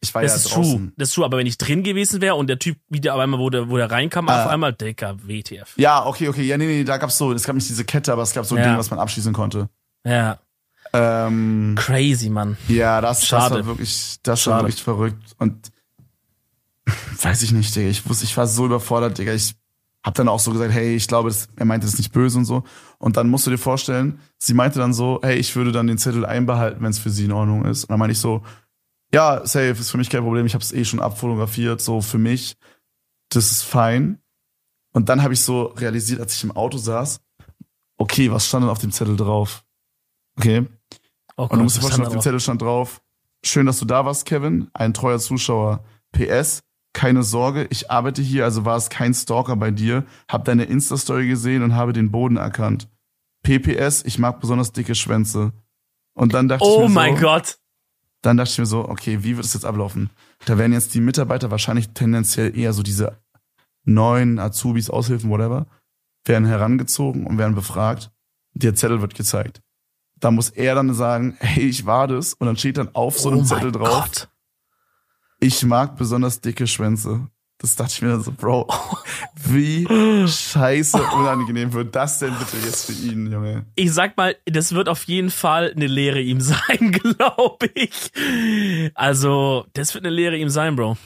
Speaker 1: Ich war
Speaker 2: Das
Speaker 1: ja
Speaker 2: ist
Speaker 1: draußen.
Speaker 2: true, das ist true, aber wenn ich drin gewesen wäre und der Typ wieder auf einmal, wo der, wo der reinkam,
Speaker 1: Ah.
Speaker 2: auf einmal, Dicker, WTF.
Speaker 1: Ja, okay, okay. Ja, nee, nee, da gab's so, es gab nicht diese Kette, aber es gab so ein
Speaker 2: Ja.
Speaker 1: Ding, was man abschließen konnte.
Speaker 2: Ja,
Speaker 1: Ähm,
Speaker 2: crazy, Mann.
Speaker 1: ja, das, das
Speaker 2: Schade.
Speaker 1: war wirklich, das war
Speaker 2: Schade.
Speaker 1: wirklich verrückt. Und <laughs> weiß ich nicht, Digga. Ich wusste, ich war so überfordert, Digga. Ich hab dann auch so gesagt, hey, ich glaube, das, er meinte das nicht böse und so. Und dann musst du dir vorstellen, sie meinte dann so, hey, ich würde dann den Zettel einbehalten, wenn es für sie in Ordnung ist. Und dann meinte ich so, ja, safe, ist für mich kein Problem. Ich habe es eh schon abfotografiert, so für mich. Das ist fein. Und dann habe ich so realisiert, als ich im Auto saß, okay, was stand denn auf dem Zettel drauf? Okay.
Speaker 2: Oh
Speaker 1: Und du musst dir vorstellen, auf dem? Zettel stand drauf, schön, dass du da warst, Kevin, ein treuer Zuschauer. PS, keine Sorge, ich arbeite hier, also war es kein Stalker bei dir, hab deine Insta-Story gesehen und habe den Boden erkannt. PPS, ich mag besonders dicke Schwänze. Und dann dachte ich
Speaker 2: Oh
Speaker 1: mir
Speaker 2: mein
Speaker 1: so,
Speaker 2: Gott.
Speaker 1: dann dachte ich mir so, okay, wie wird es jetzt ablaufen? Da werden jetzt die Mitarbeiter wahrscheinlich tendenziell eher so diese neuen Azubis, Aushilfen, whatever, werden herangezogen und werden befragt. Der Zettel wird gezeigt. Da muss er dann sagen, hey, ich war das. Und dann steht dann auf so einem
Speaker 2: oh
Speaker 1: Zettel drauf,
Speaker 2: Gott.
Speaker 1: Ich mag besonders dicke Schwänze. Das dachte ich mir dann so, Bro, <laughs> wie scheiße <laughs> unangenehm wird das denn bitte jetzt für ihn, Junge?
Speaker 2: Ich sag mal, das wird auf jeden Fall eine Lehre ihm <laughs> sein, glaube ich. Also, das wird eine Lehre ihm sein, Bro.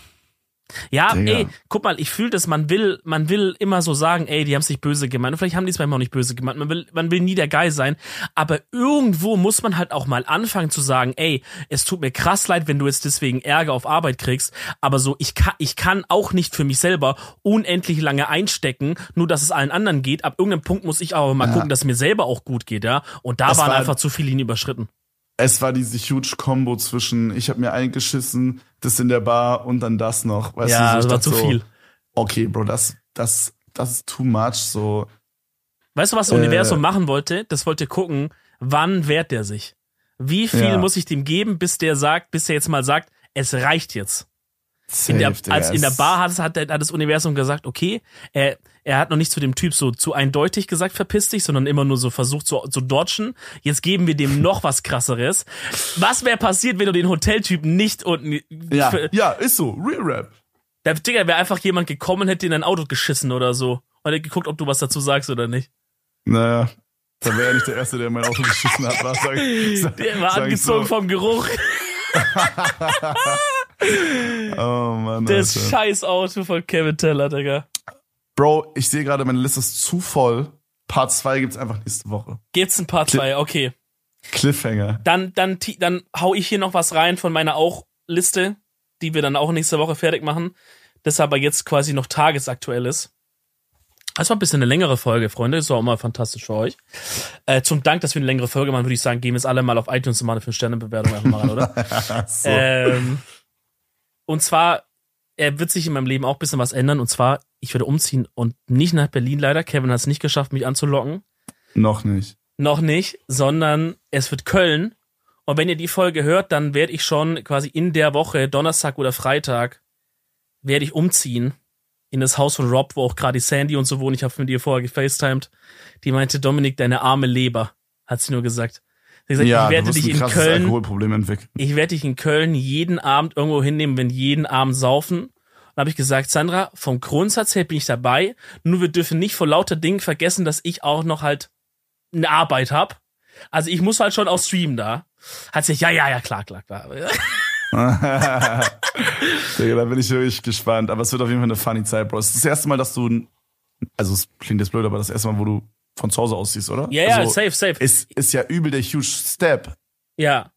Speaker 2: Ja,
Speaker 1: Digga.
Speaker 2: ey, guck mal, ich fühle das, man will, man will immer so sagen, ey, die haben es nicht böse gemeint. Und vielleicht haben die es manchmal auch nicht böse gemeint. Man will, man will nie der Geil sein. Aber irgendwo muss man halt auch mal anfangen zu sagen, ey, es tut mir krass leid, wenn du jetzt deswegen Ärger auf Arbeit kriegst. Aber so, ich kann, ich kann auch nicht für mich selber unendlich lange einstecken, nur dass es allen anderen geht. Ab irgendeinem Punkt muss ich aber mal
Speaker 1: Ja.
Speaker 2: gucken, dass es mir selber auch gut geht, ja. Und da
Speaker 1: Das
Speaker 2: waren
Speaker 1: war-
Speaker 2: einfach zu viele Linien überschritten.
Speaker 1: Es war diese huge Combo zwischen, ich habe mir eingeschissen, das in der Bar und dann das noch. Weißt
Speaker 2: ja,
Speaker 1: du,
Speaker 2: das
Speaker 1: so, ich
Speaker 2: war zu
Speaker 1: so,
Speaker 2: viel.
Speaker 1: Okay, Bro, das, das, das ist too much. So,
Speaker 2: Weißt du, was das
Speaker 1: Äh,
Speaker 2: Universum machen wollte? Das wollte gucken, wann wehrt der sich? Wie viel
Speaker 1: Ja.
Speaker 2: muss ich dem geben, bis der sagt, bis der jetzt mal sagt, es reicht jetzt?
Speaker 1: safe,
Speaker 2: In der, als in der Bar hat, es- hat, hat das Universum gesagt, okay, er, er hat noch nicht zu dem Typ so zu eindeutig gesagt, verpiss dich, sondern immer nur so versucht zu, zu dodgen. Jetzt geben wir dem noch was krasseres. Was wäre passiert, wenn du den Hoteltypen nicht unten,
Speaker 1: Ja, ja, ist so. Real Rap.
Speaker 2: der Digga wäre einfach jemand gekommen und hätte in dein Auto geschissen oder so. Und hätte geguckt, ob du was dazu sagst oder nicht.
Speaker 1: Naja, da wäre er nicht der Erste, der in mein Auto geschissen hat. Was sag, <laughs> sag,
Speaker 2: Der war angezogen
Speaker 1: so.
Speaker 2: vom Geruch. <laughs>
Speaker 1: Oh Mann,
Speaker 2: Das scheiß Auto von Kevin Teller, Digga.
Speaker 1: Bro, ich sehe gerade, meine Liste ist zu voll. Part 2 gibt's einfach nächste Woche.
Speaker 2: Gibt's ein Part 2, okay.
Speaker 1: Cliffhanger.
Speaker 2: Dann, dann, dann hau ich hier noch was rein von meiner auch Liste, die wir dann auch nächste Woche fertig machen. Das aber jetzt quasi noch tagesaktuell ist. Das war ein bisschen eine längere Folge, Freunde. Das war auch mal fantastisch für euch. Äh, zum Dank, dass wir eine längere Folge machen, würde ich sagen, gehen wir jetzt alle mal auf iTunes und mal eine 5-Sterne-Bewertung einfach mal rein, oder? <laughs>
Speaker 1: so.
Speaker 2: Ähm, und zwar, er wird sich in meinem Leben auch ein bisschen was ändern. Und zwar, ich werde umziehen und nicht nach Berlin leider. Kevin hat es nicht geschafft, mich anzulocken.
Speaker 1: Noch nicht.
Speaker 2: Noch nicht, sondern es wird Köln. Und wenn ihr die Folge hört, dann werde ich schon quasi in der Woche, Donnerstag oder Freitag, werde ich umziehen in das Haus von Rob, wo auch gerade die Sandy und so wohnen. Ich habe mit ihr vorher gefacetimed. Die meinte, Dominik, deine arme Leber, hat sie nur gesagt. Sie gesagt,
Speaker 1: ja,
Speaker 2: ich werde dich in Köln ich werde dich in Köln jeden Abend irgendwo hinnehmen, wenn jeden Abend saufen. Und habe ich gesagt, Sandra, vom Grundsatz her bin ich dabei. Nur wir dürfen nicht vor lauter Dingen vergessen, dass ich auch noch halt eine Arbeit hab. Also ich muss halt schon auch streamen da. Hat sich, ja, ja, ja, klar, klar, klar.
Speaker 1: Digga, da bin ich wirklich gespannt. Aber es wird auf jeden Fall eine funny Zeit, Bro. Es ist das erste Mal, dass du, also es klingt jetzt blöd, aber das erste Mal, wo du von zu Hause aussiehst, oder?
Speaker 2: Ja, ja,
Speaker 1: also,
Speaker 2: safe, safe.
Speaker 1: Ist, ist ja übel der huge Step.
Speaker 2: Ja.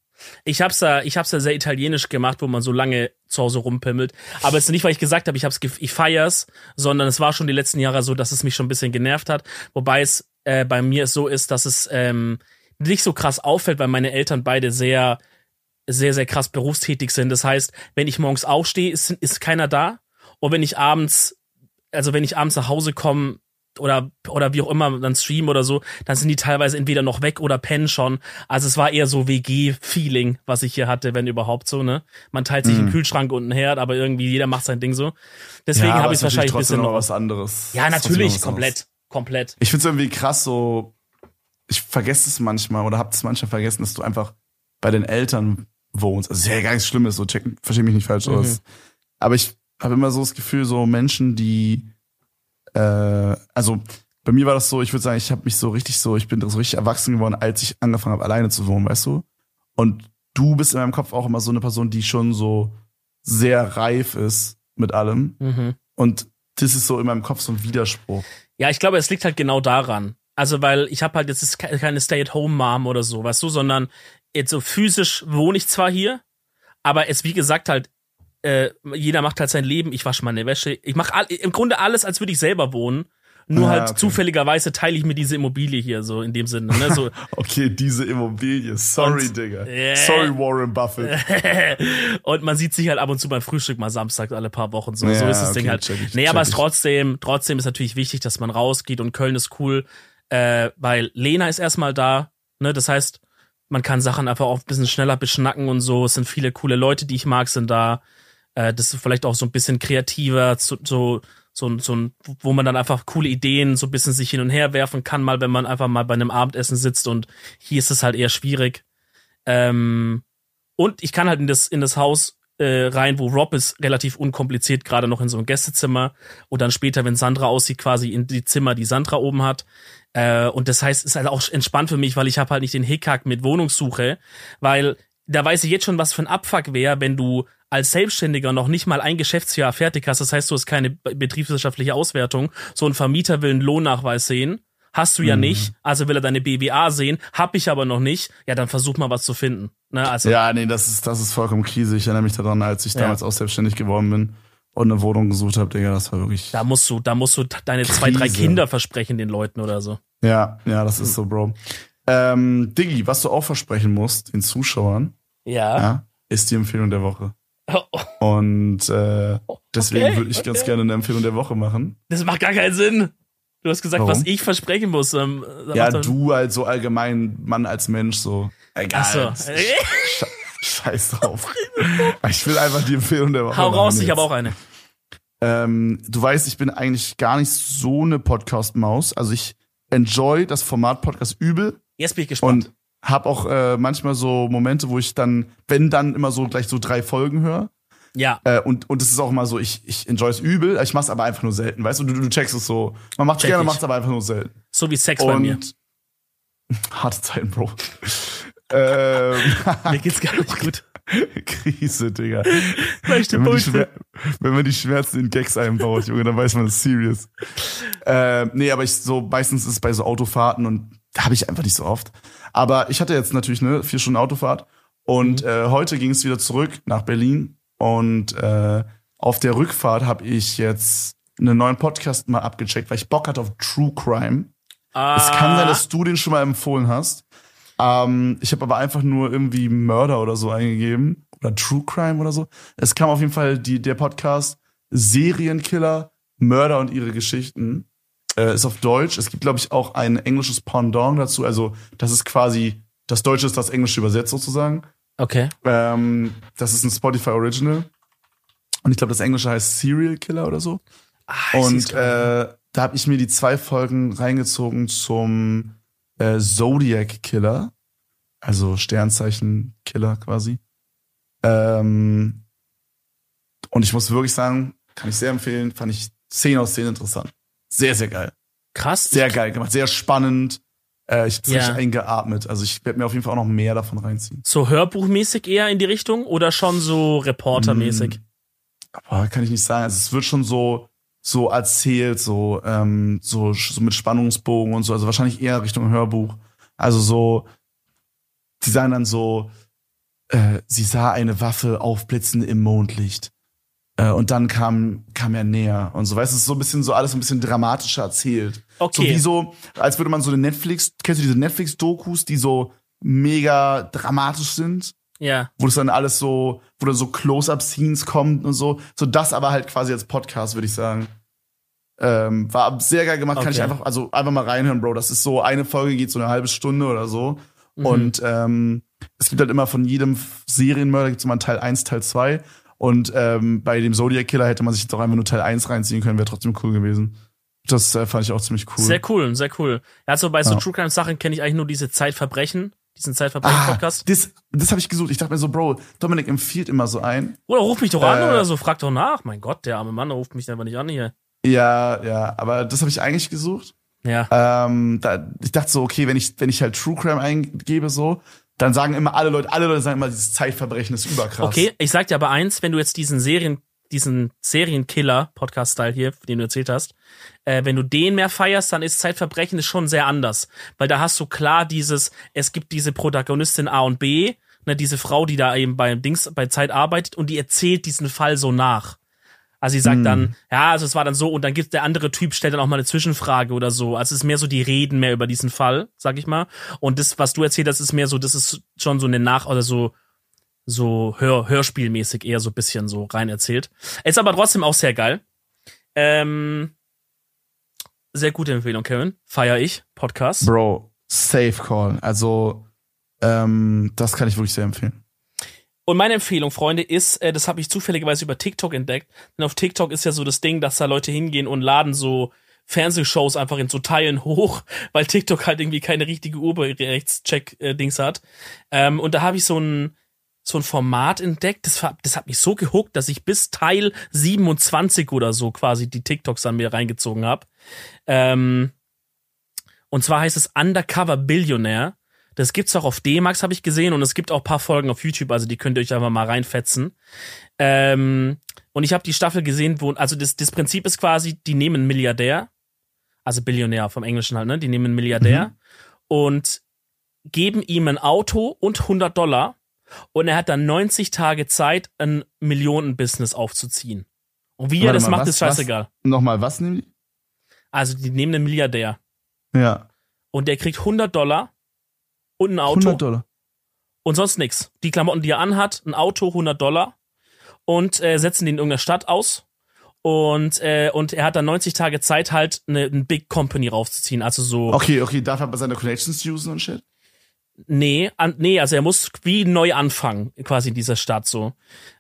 Speaker 2: Ich hab's da, ich hab's da sehr italienisch gemacht, wo man so lange zu Hause rumpimmelt. Aber es ist nicht, weil ich gesagt habe, ich hab's, ich feier's, sondern es war schon die letzten Jahre so, dass es mich schon ein bisschen genervt hat. Wobei es äh, bei mir so ist, dass es ähm, nicht so krass auffällt, weil meine Eltern beide sehr, sehr, sehr krass berufstätig sind. Das heißt, wenn ich morgens aufstehe, ist, ist keiner da. Und wenn ich abends, also wenn ich abends nach Hause komme, oder, oder wie auch immer dann streamen oder so, dann sind die teilweise entweder noch weg oder pennen schon. Also es war eher so WG-Feeling, was ich hier hatte, wenn überhaupt so, ne? Man teilt sich mm. einen mhm. Kühlschrank und einen Herd, aber irgendwie jeder macht sein Ding so. Deswegen ja, habe ich es wahrscheinlich ein bisschen
Speaker 1: noch was anderes.
Speaker 2: Ja, natürlich, komplett, komplett.
Speaker 1: Ich finde es irgendwie krass so, ich vergesse es manchmal oder hab es manchmal vergessen, dass du einfach bei den Eltern wohnst. Also ist ja gar nichts Schlimmes, so check, verstehe mich nicht falsch mhm. aus. Aber ich habe immer so das Gefühl, so Menschen, die äh, also bei mir war das so, ich würde sagen, ich habe mich so richtig so, ich bin so richtig erwachsen geworden, als ich angefangen habe, alleine zu wohnen, weißt du? Und du bist in meinem Kopf auch immer so eine Person, die schon so sehr reif ist mit allem. Mhm. Und das ist so in meinem Kopf so ein Widerspruch.
Speaker 2: Ja, ich glaube, es liegt halt genau daran. Also, weil ich habe halt jetzt keine Stay-at-home-Mom oder so, weißt du, sondern jetzt so physisch wohne ich zwar hier, aber es, wie gesagt, halt äh, jeder macht halt sein Leben, ich wasche meine Wäsche, ich mache im Grunde alles, als würde ich selber wohnen. Nur ah, halt okay. zufälligerweise teile ich mir diese Immobilie hier so in dem Sinne. Ne? So. <laughs>
Speaker 1: okay, diese Immobilie. Sorry, und, Digga. Yeah. Sorry, Warren Buffett. <laughs>
Speaker 2: und man sieht sich halt ab und zu beim Frühstück mal Samstag alle paar Wochen so. Ja, so ist das okay, Ding halt. Ich, nee, aber es trotzdem, trotzdem ist natürlich wichtig, dass man rausgeht und Köln ist cool, äh, weil Lena ist erstmal da. Ne? Das heißt, man kann Sachen einfach auch ein bisschen schneller beschnacken und so. Es sind viele coole Leute, die ich mag, sind da. Äh, das ist vielleicht auch so ein bisschen kreativer, so, so, so, so wo man dann einfach coole Ideen so ein bisschen sich hin und her werfen kann, mal wenn man einfach mal bei einem Abendessen sitzt und hier ist es halt eher schwierig. Ähm, und ich kann halt in das, in das Haus äh, rein, wo Rob ist, relativ unkompliziert, gerade noch in so einem Gästezimmer. Und dann später, wenn Sandra aussieht, quasi in die Zimmer, die Sandra oben hat. Äh, und das heißt, ist halt auch entspannt für mich, weil ich habe halt nicht den Hickhack mit Wohnungssuche, weil da weiß ich jetzt schon, was für ein Abfuck wäre, wenn du als Selbstständiger noch nicht mal ein Geschäftsjahr fertig hast, das heißt, du hast keine betriebswirtschaftliche Auswertung, so ein Vermieter will einen Lohnnachweis sehen, hast du ja mhm. nicht, also will er deine BWA sehen, hab ich aber noch nicht, ja, dann versuch mal was zu finden. Ne? Also,
Speaker 1: ja, nee, das ist, das ist vollkommen Krise. Ich erinnere mich daran, als ich damals auch selbstständig geworden bin und eine Wohnung gesucht habe, Digga, das war wirklich.
Speaker 2: Da musst du, da musst du deine Krise. zwei, drei Kinder versprechen den Leuten oder so.
Speaker 1: Ja, ja, das ist so, Bro. Ähm, Diggi, was du auch versprechen musst den Zuschauern,
Speaker 2: ja. ja
Speaker 1: ist die Empfehlung der Woche. <laughs> Und äh, deswegen okay, würde ich okay. ganz gerne eine Empfehlung der Woche machen.
Speaker 2: Das macht gar keinen Sinn. Du hast gesagt, Warum? was ich versprechen muss. Ähm,
Speaker 1: ja, du als so allgemein Mann als Mensch so. Egal. So. <laughs> Scheiß drauf. ich will einfach die Empfehlung der Woche.
Speaker 2: Hau raus, ich habe auch eine.
Speaker 1: Ähm, du weißt, ich bin eigentlich gar nicht so eine Podcast-Maus. Also ich enjoy das Format Podcast übel.
Speaker 2: Jetzt bin ich gespannt.
Speaker 1: Und hab auch äh, manchmal so Momente, wo ich dann, wenn dann immer so gleich so drei Folgen höre.
Speaker 2: Ja.
Speaker 1: Äh, und, und es ist auch immer so, ich, ich enjoy es übel, ich mach's aber einfach nur selten, weißt du, du, du checkst es so. Man macht es gerne, macht es aber einfach nur selten.
Speaker 2: So wie Sex und bei mir. <laughs>
Speaker 1: Harte Zeiten, Bro. ähm, <laughs>
Speaker 2: mir geht's gar nicht gut. <laughs>
Speaker 1: Krise, Digga. wenn, man die wenn man die Schmerzen in Gags einbaut, Junge, dann weiß man, es ist serious. Äh, nee, aber ich so, meistens ist es bei so Autofahrten und da habe ich einfach nicht so oft. Aber ich hatte jetzt natürlich eine vier Stunden Autofahrt und mhm. äh, heute ging es wieder zurück nach Berlin und äh, auf der Rückfahrt habe ich jetzt einen neuen Podcast mal abgecheckt, weil ich Bock hatte auf True Crime. Ah. Es kann sein, dass du den schon mal empfohlen hast. Ähm, ich habe aber einfach nur irgendwie Mörder oder so eingegeben oder True Crime oder so. Es kam auf jeden Fall die, der Podcast Serienkiller, Mörder und ihre Geschichten äh, ist auf Deutsch. Es gibt, glaube ich, auch ein englisches Pendant dazu. Also, das ist quasi, das Deutsche ist das Englische übersetzt sozusagen.
Speaker 2: Okay.
Speaker 1: Ähm, das ist ein Spotify Original. Und ich glaube, das Englische heißt Serial Killer oder so. Ah, und äh, da habe ich mir die zwei Folgen reingezogen zum äh, Zodiac Killer. Also Sternzeichen Killer quasi. Ähm, und ich muss wirklich sagen, kann ich sehr empfehlen, fand ich 10 aus 10 interessant. Sehr, sehr geil.
Speaker 2: Krass.
Speaker 1: Sehr geil gemacht, sehr spannend. Äh, ich habe ja. eingeatmet. Also ich werde mir auf jeden Fall auch noch mehr davon reinziehen.
Speaker 2: So hörbuchmäßig eher in die Richtung oder schon so reportermäßig?
Speaker 1: Aber kann ich nicht sagen. Also es wird schon so so erzählt, so ähm, so so mit Spannungsbogen und so. Also wahrscheinlich eher Richtung Hörbuch. Also so die sagen dann so äh, sie sah eine Waffe aufblitzen im Mondlicht. Äh, und dann kam, kam er näher und so. Weißt du, es ist so ein bisschen so alles ein bisschen dramatischer erzählt.
Speaker 2: Okay.
Speaker 1: So wie so, als würde man so eine Netflix, kennst du diese Netflix-Dokus, die so mega dramatisch sind?
Speaker 2: Ja.
Speaker 1: Wo das dann alles so, wo dann so Close-Up-Scenes kommt und so. So das aber halt quasi als Podcast, würde ich sagen. Ähm, war sehr geil gemacht, kann
Speaker 2: Okay.
Speaker 1: ich einfach, also einfach mal reinhören, Bro. Das ist so, eine Folge geht so eine halbe Stunde oder so.
Speaker 2: Mhm.
Speaker 1: Und ähm, es gibt halt immer von jedem Serienmörder gibt's immer einen Teil 1, Teil 2. Und ähm, bei dem Zodiac Killer hätte man sich jetzt auch einfach nur Teil 1 reinziehen können, wäre trotzdem cool gewesen. Das äh, fand ich auch ziemlich cool.
Speaker 2: Sehr cool, sehr cool. Ja, also bei so
Speaker 1: Ja.
Speaker 2: True Crime Sachen kenne ich eigentlich nur diese Zeitverbrechen, diesen
Speaker 1: ah,
Speaker 2: Zeitverbrechen-Podcast.
Speaker 1: das das habe ich gesucht. Ich dachte mir so, Bro, Dominik empfiehlt immer so ein.
Speaker 2: Oder ruf mich doch an
Speaker 1: Äh.
Speaker 2: oder so, frag doch nach. Mein Gott, der arme Mann ruft mich einfach nicht an hier.
Speaker 1: Ja, ja, aber das habe ich eigentlich gesucht.
Speaker 2: Ja.
Speaker 1: Ähm, da, ich dachte so, okay, wenn ich, wenn ich halt True Crime eingebe, so, dann sagen immer alle Leute, alle Leute sagen immer, dieses Zeitverbrechen ist überkrass.
Speaker 2: Okay, ich sag dir aber eins, wenn du jetzt diesen Serien, diesen Serienkiller-Podcast-Style hier, den du erzählt hast, äh, wenn du den mehr feierst, dann ist Zeitverbrechen ist schon sehr anders. Weil da hast du klar dieses, es gibt diese Protagonistin A und B, ne, diese Frau, die da eben beim Dings, bei Zeit arbeitet und die erzählt diesen Fall so nach. Also sie sagt
Speaker 1: Hm.
Speaker 2: dann, ja, also es war dann so und dann gibt der andere Typ stellt dann auch mal eine Zwischenfrage oder so. Also es ist mehr so die Reden mehr über diesen Fall, sag ich mal. Und das, was du erzählt hast, ist mehr so, das ist schon so eine Nach- oder so so Hör Hörspielmäßig eher so ein bisschen so rein erzählt. Ist aber trotzdem auch sehr geil. Ähm, sehr gute Empfehlung, Kevin. Feier ich. Podcast.
Speaker 1: Bro, safe call. Also, ähm, das kann ich wirklich sehr empfehlen.
Speaker 2: Und meine Empfehlung, Freunde, ist, äh, das habe ich zufälligerweise über TikTok entdeckt. Denn auf TikTok ist ja so das Ding, dass da Leute hingehen und laden so Fernsehshows einfach in so Teilen <laughs> hoch, weil TikTok halt irgendwie keine richtige Urheberrechtscheck-Dings hat. Ähm, und da habe ich so ein so ein Format entdeckt, das, das hat mich so gehuckt, dass ich bis Teil 27 oder so quasi die TikToks an mir reingezogen habe. Ähm, und zwar heißt es Undercover Billionaire. Das gibt's auch auf D-Max, habe ich gesehen, und es gibt auch ein paar Folgen auf YouTube, also die könnt ihr euch einfach mal reinfetzen. Ähm, und ich habe die Staffel gesehen, wo, also das, das Prinzip ist quasi, die nehmen einen Milliardär, also Billionär vom Englischen halt, ne? Die nehmen einen Milliardär und geben ihm ein Auto und 100 Dollar und er hat dann 90 Tage Zeit, ein Millionenbusiness aufzuziehen. Und wie er
Speaker 1: Warte
Speaker 2: das
Speaker 1: mal,
Speaker 2: macht,
Speaker 1: was-
Speaker 2: ist scheißegal.
Speaker 1: Nochmal, was nehmen die?
Speaker 2: Also die nehmen einen Milliardär
Speaker 1: Ja,
Speaker 2: und der kriegt 100 Dollar und ein Auto
Speaker 1: 100 Dollar.
Speaker 2: und sonst nix. Die Klamotten, die er anhat, ein Auto, 100 Dollar und äh, setzen den in irgendeiner Stadt aus. Und, äh, und er hat dann 90 Tage Zeit, halt eine, eine Big Company raufzuziehen. Also so,
Speaker 1: Okay, okay, darf er aber seine Connections usen und shit?
Speaker 2: nee, an, nee, also er muss wie neu anfangen, quasi in dieser Stadt so.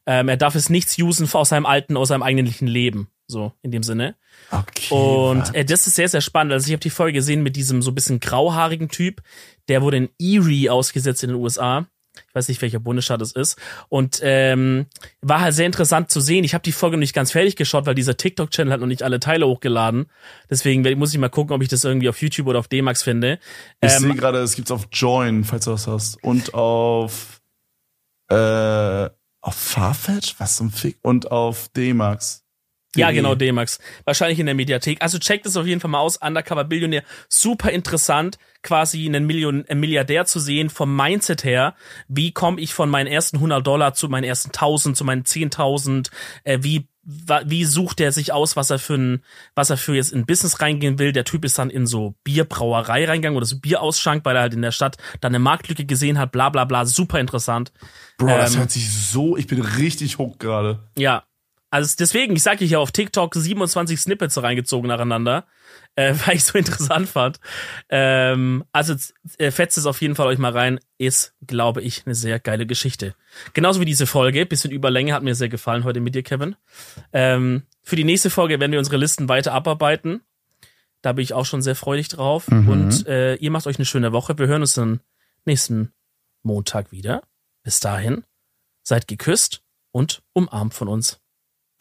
Speaker 2: Ähm, er darf es nichts usen aus seinem alten, aus seinem eigentlichen Leben, so in dem Sinne.
Speaker 1: Okay.
Speaker 2: Und äh, das ist sehr, sehr spannend. Also ich habe die Folge gesehen mit diesem so ein bisschen grauhaarigen Typ. Der wurde in Erie ausgesetzt in den USA. Ich weiß nicht, welcher Bundesstaat es ist. Und ähm, war halt sehr interessant zu sehen. Ich habe die Folge noch nicht ganz fertig geschaut, weil dieser TikTok-Channel hat noch nicht alle Teile hochgeladen. Deswegen muss ich mal gucken, ob ich das irgendwie auf YouTube oder auf D-Max finde.
Speaker 1: ich
Speaker 2: Ähm,
Speaker 1: sehe gerade, es gibt's auf Join, falls du das hast. Und auf äh, auf Farfetch? Was zum Fick? Und auf D-Max.
Speaker 2: Ja, genau, D-Max. Wahrscheinlich in der Mediathek. Also checkt es auf jeden Fall mal aus. Undercover Billionär. Super interessant, quasi einen, Million, einen Milliardär zu sehen vom Mindset her. Wie komme ich von meinen ersten 100 Dollar zu meinen ersten 1000, zu meinen 10.000? Äh, wie, wie sucht er sich aus, was er für ein, was er für jetzt in Business reingehen will? Der Typ ist dann in so Bierbrauerei reingegangen oder so Bierausschank, weil er halt in der Stadt dann eine Marktlücke gesehen hat, bla, bla, bla. Super interessant.
Speaker 1: Bro, das
Speaker 2: Ähm,
Speaker 1: hört sich so, ich bin richtig hooked gerade.
Speaker 2: Ja. Also deswegen, ich sage ich ja auf TikTok 27 Snippets reingezogen nacheinander, äh, <laughs> weil ich so interessant fand. Ähm, also äh, fetzt es auf jeden Fall euch mal rein. Ist, glaube ich, eine sehr geile Geschichte. Genauso wie diese Folge. Bisschen Überlänge hat mir sehr gefallen heute mit dir, Kevin. Ähm, für die nächste Folge werden wir unsere Listen weiter abarbeiten. Da bin ich auch schon sehr freudig drauf.
Speaker 1: Mhm.
Speaker 2: Und äh, ihr macht euch eine schöne Woche. Wir hören uns dann nächsten Montag wieder. Bis dahin, seid geküsst und umarmt von uns.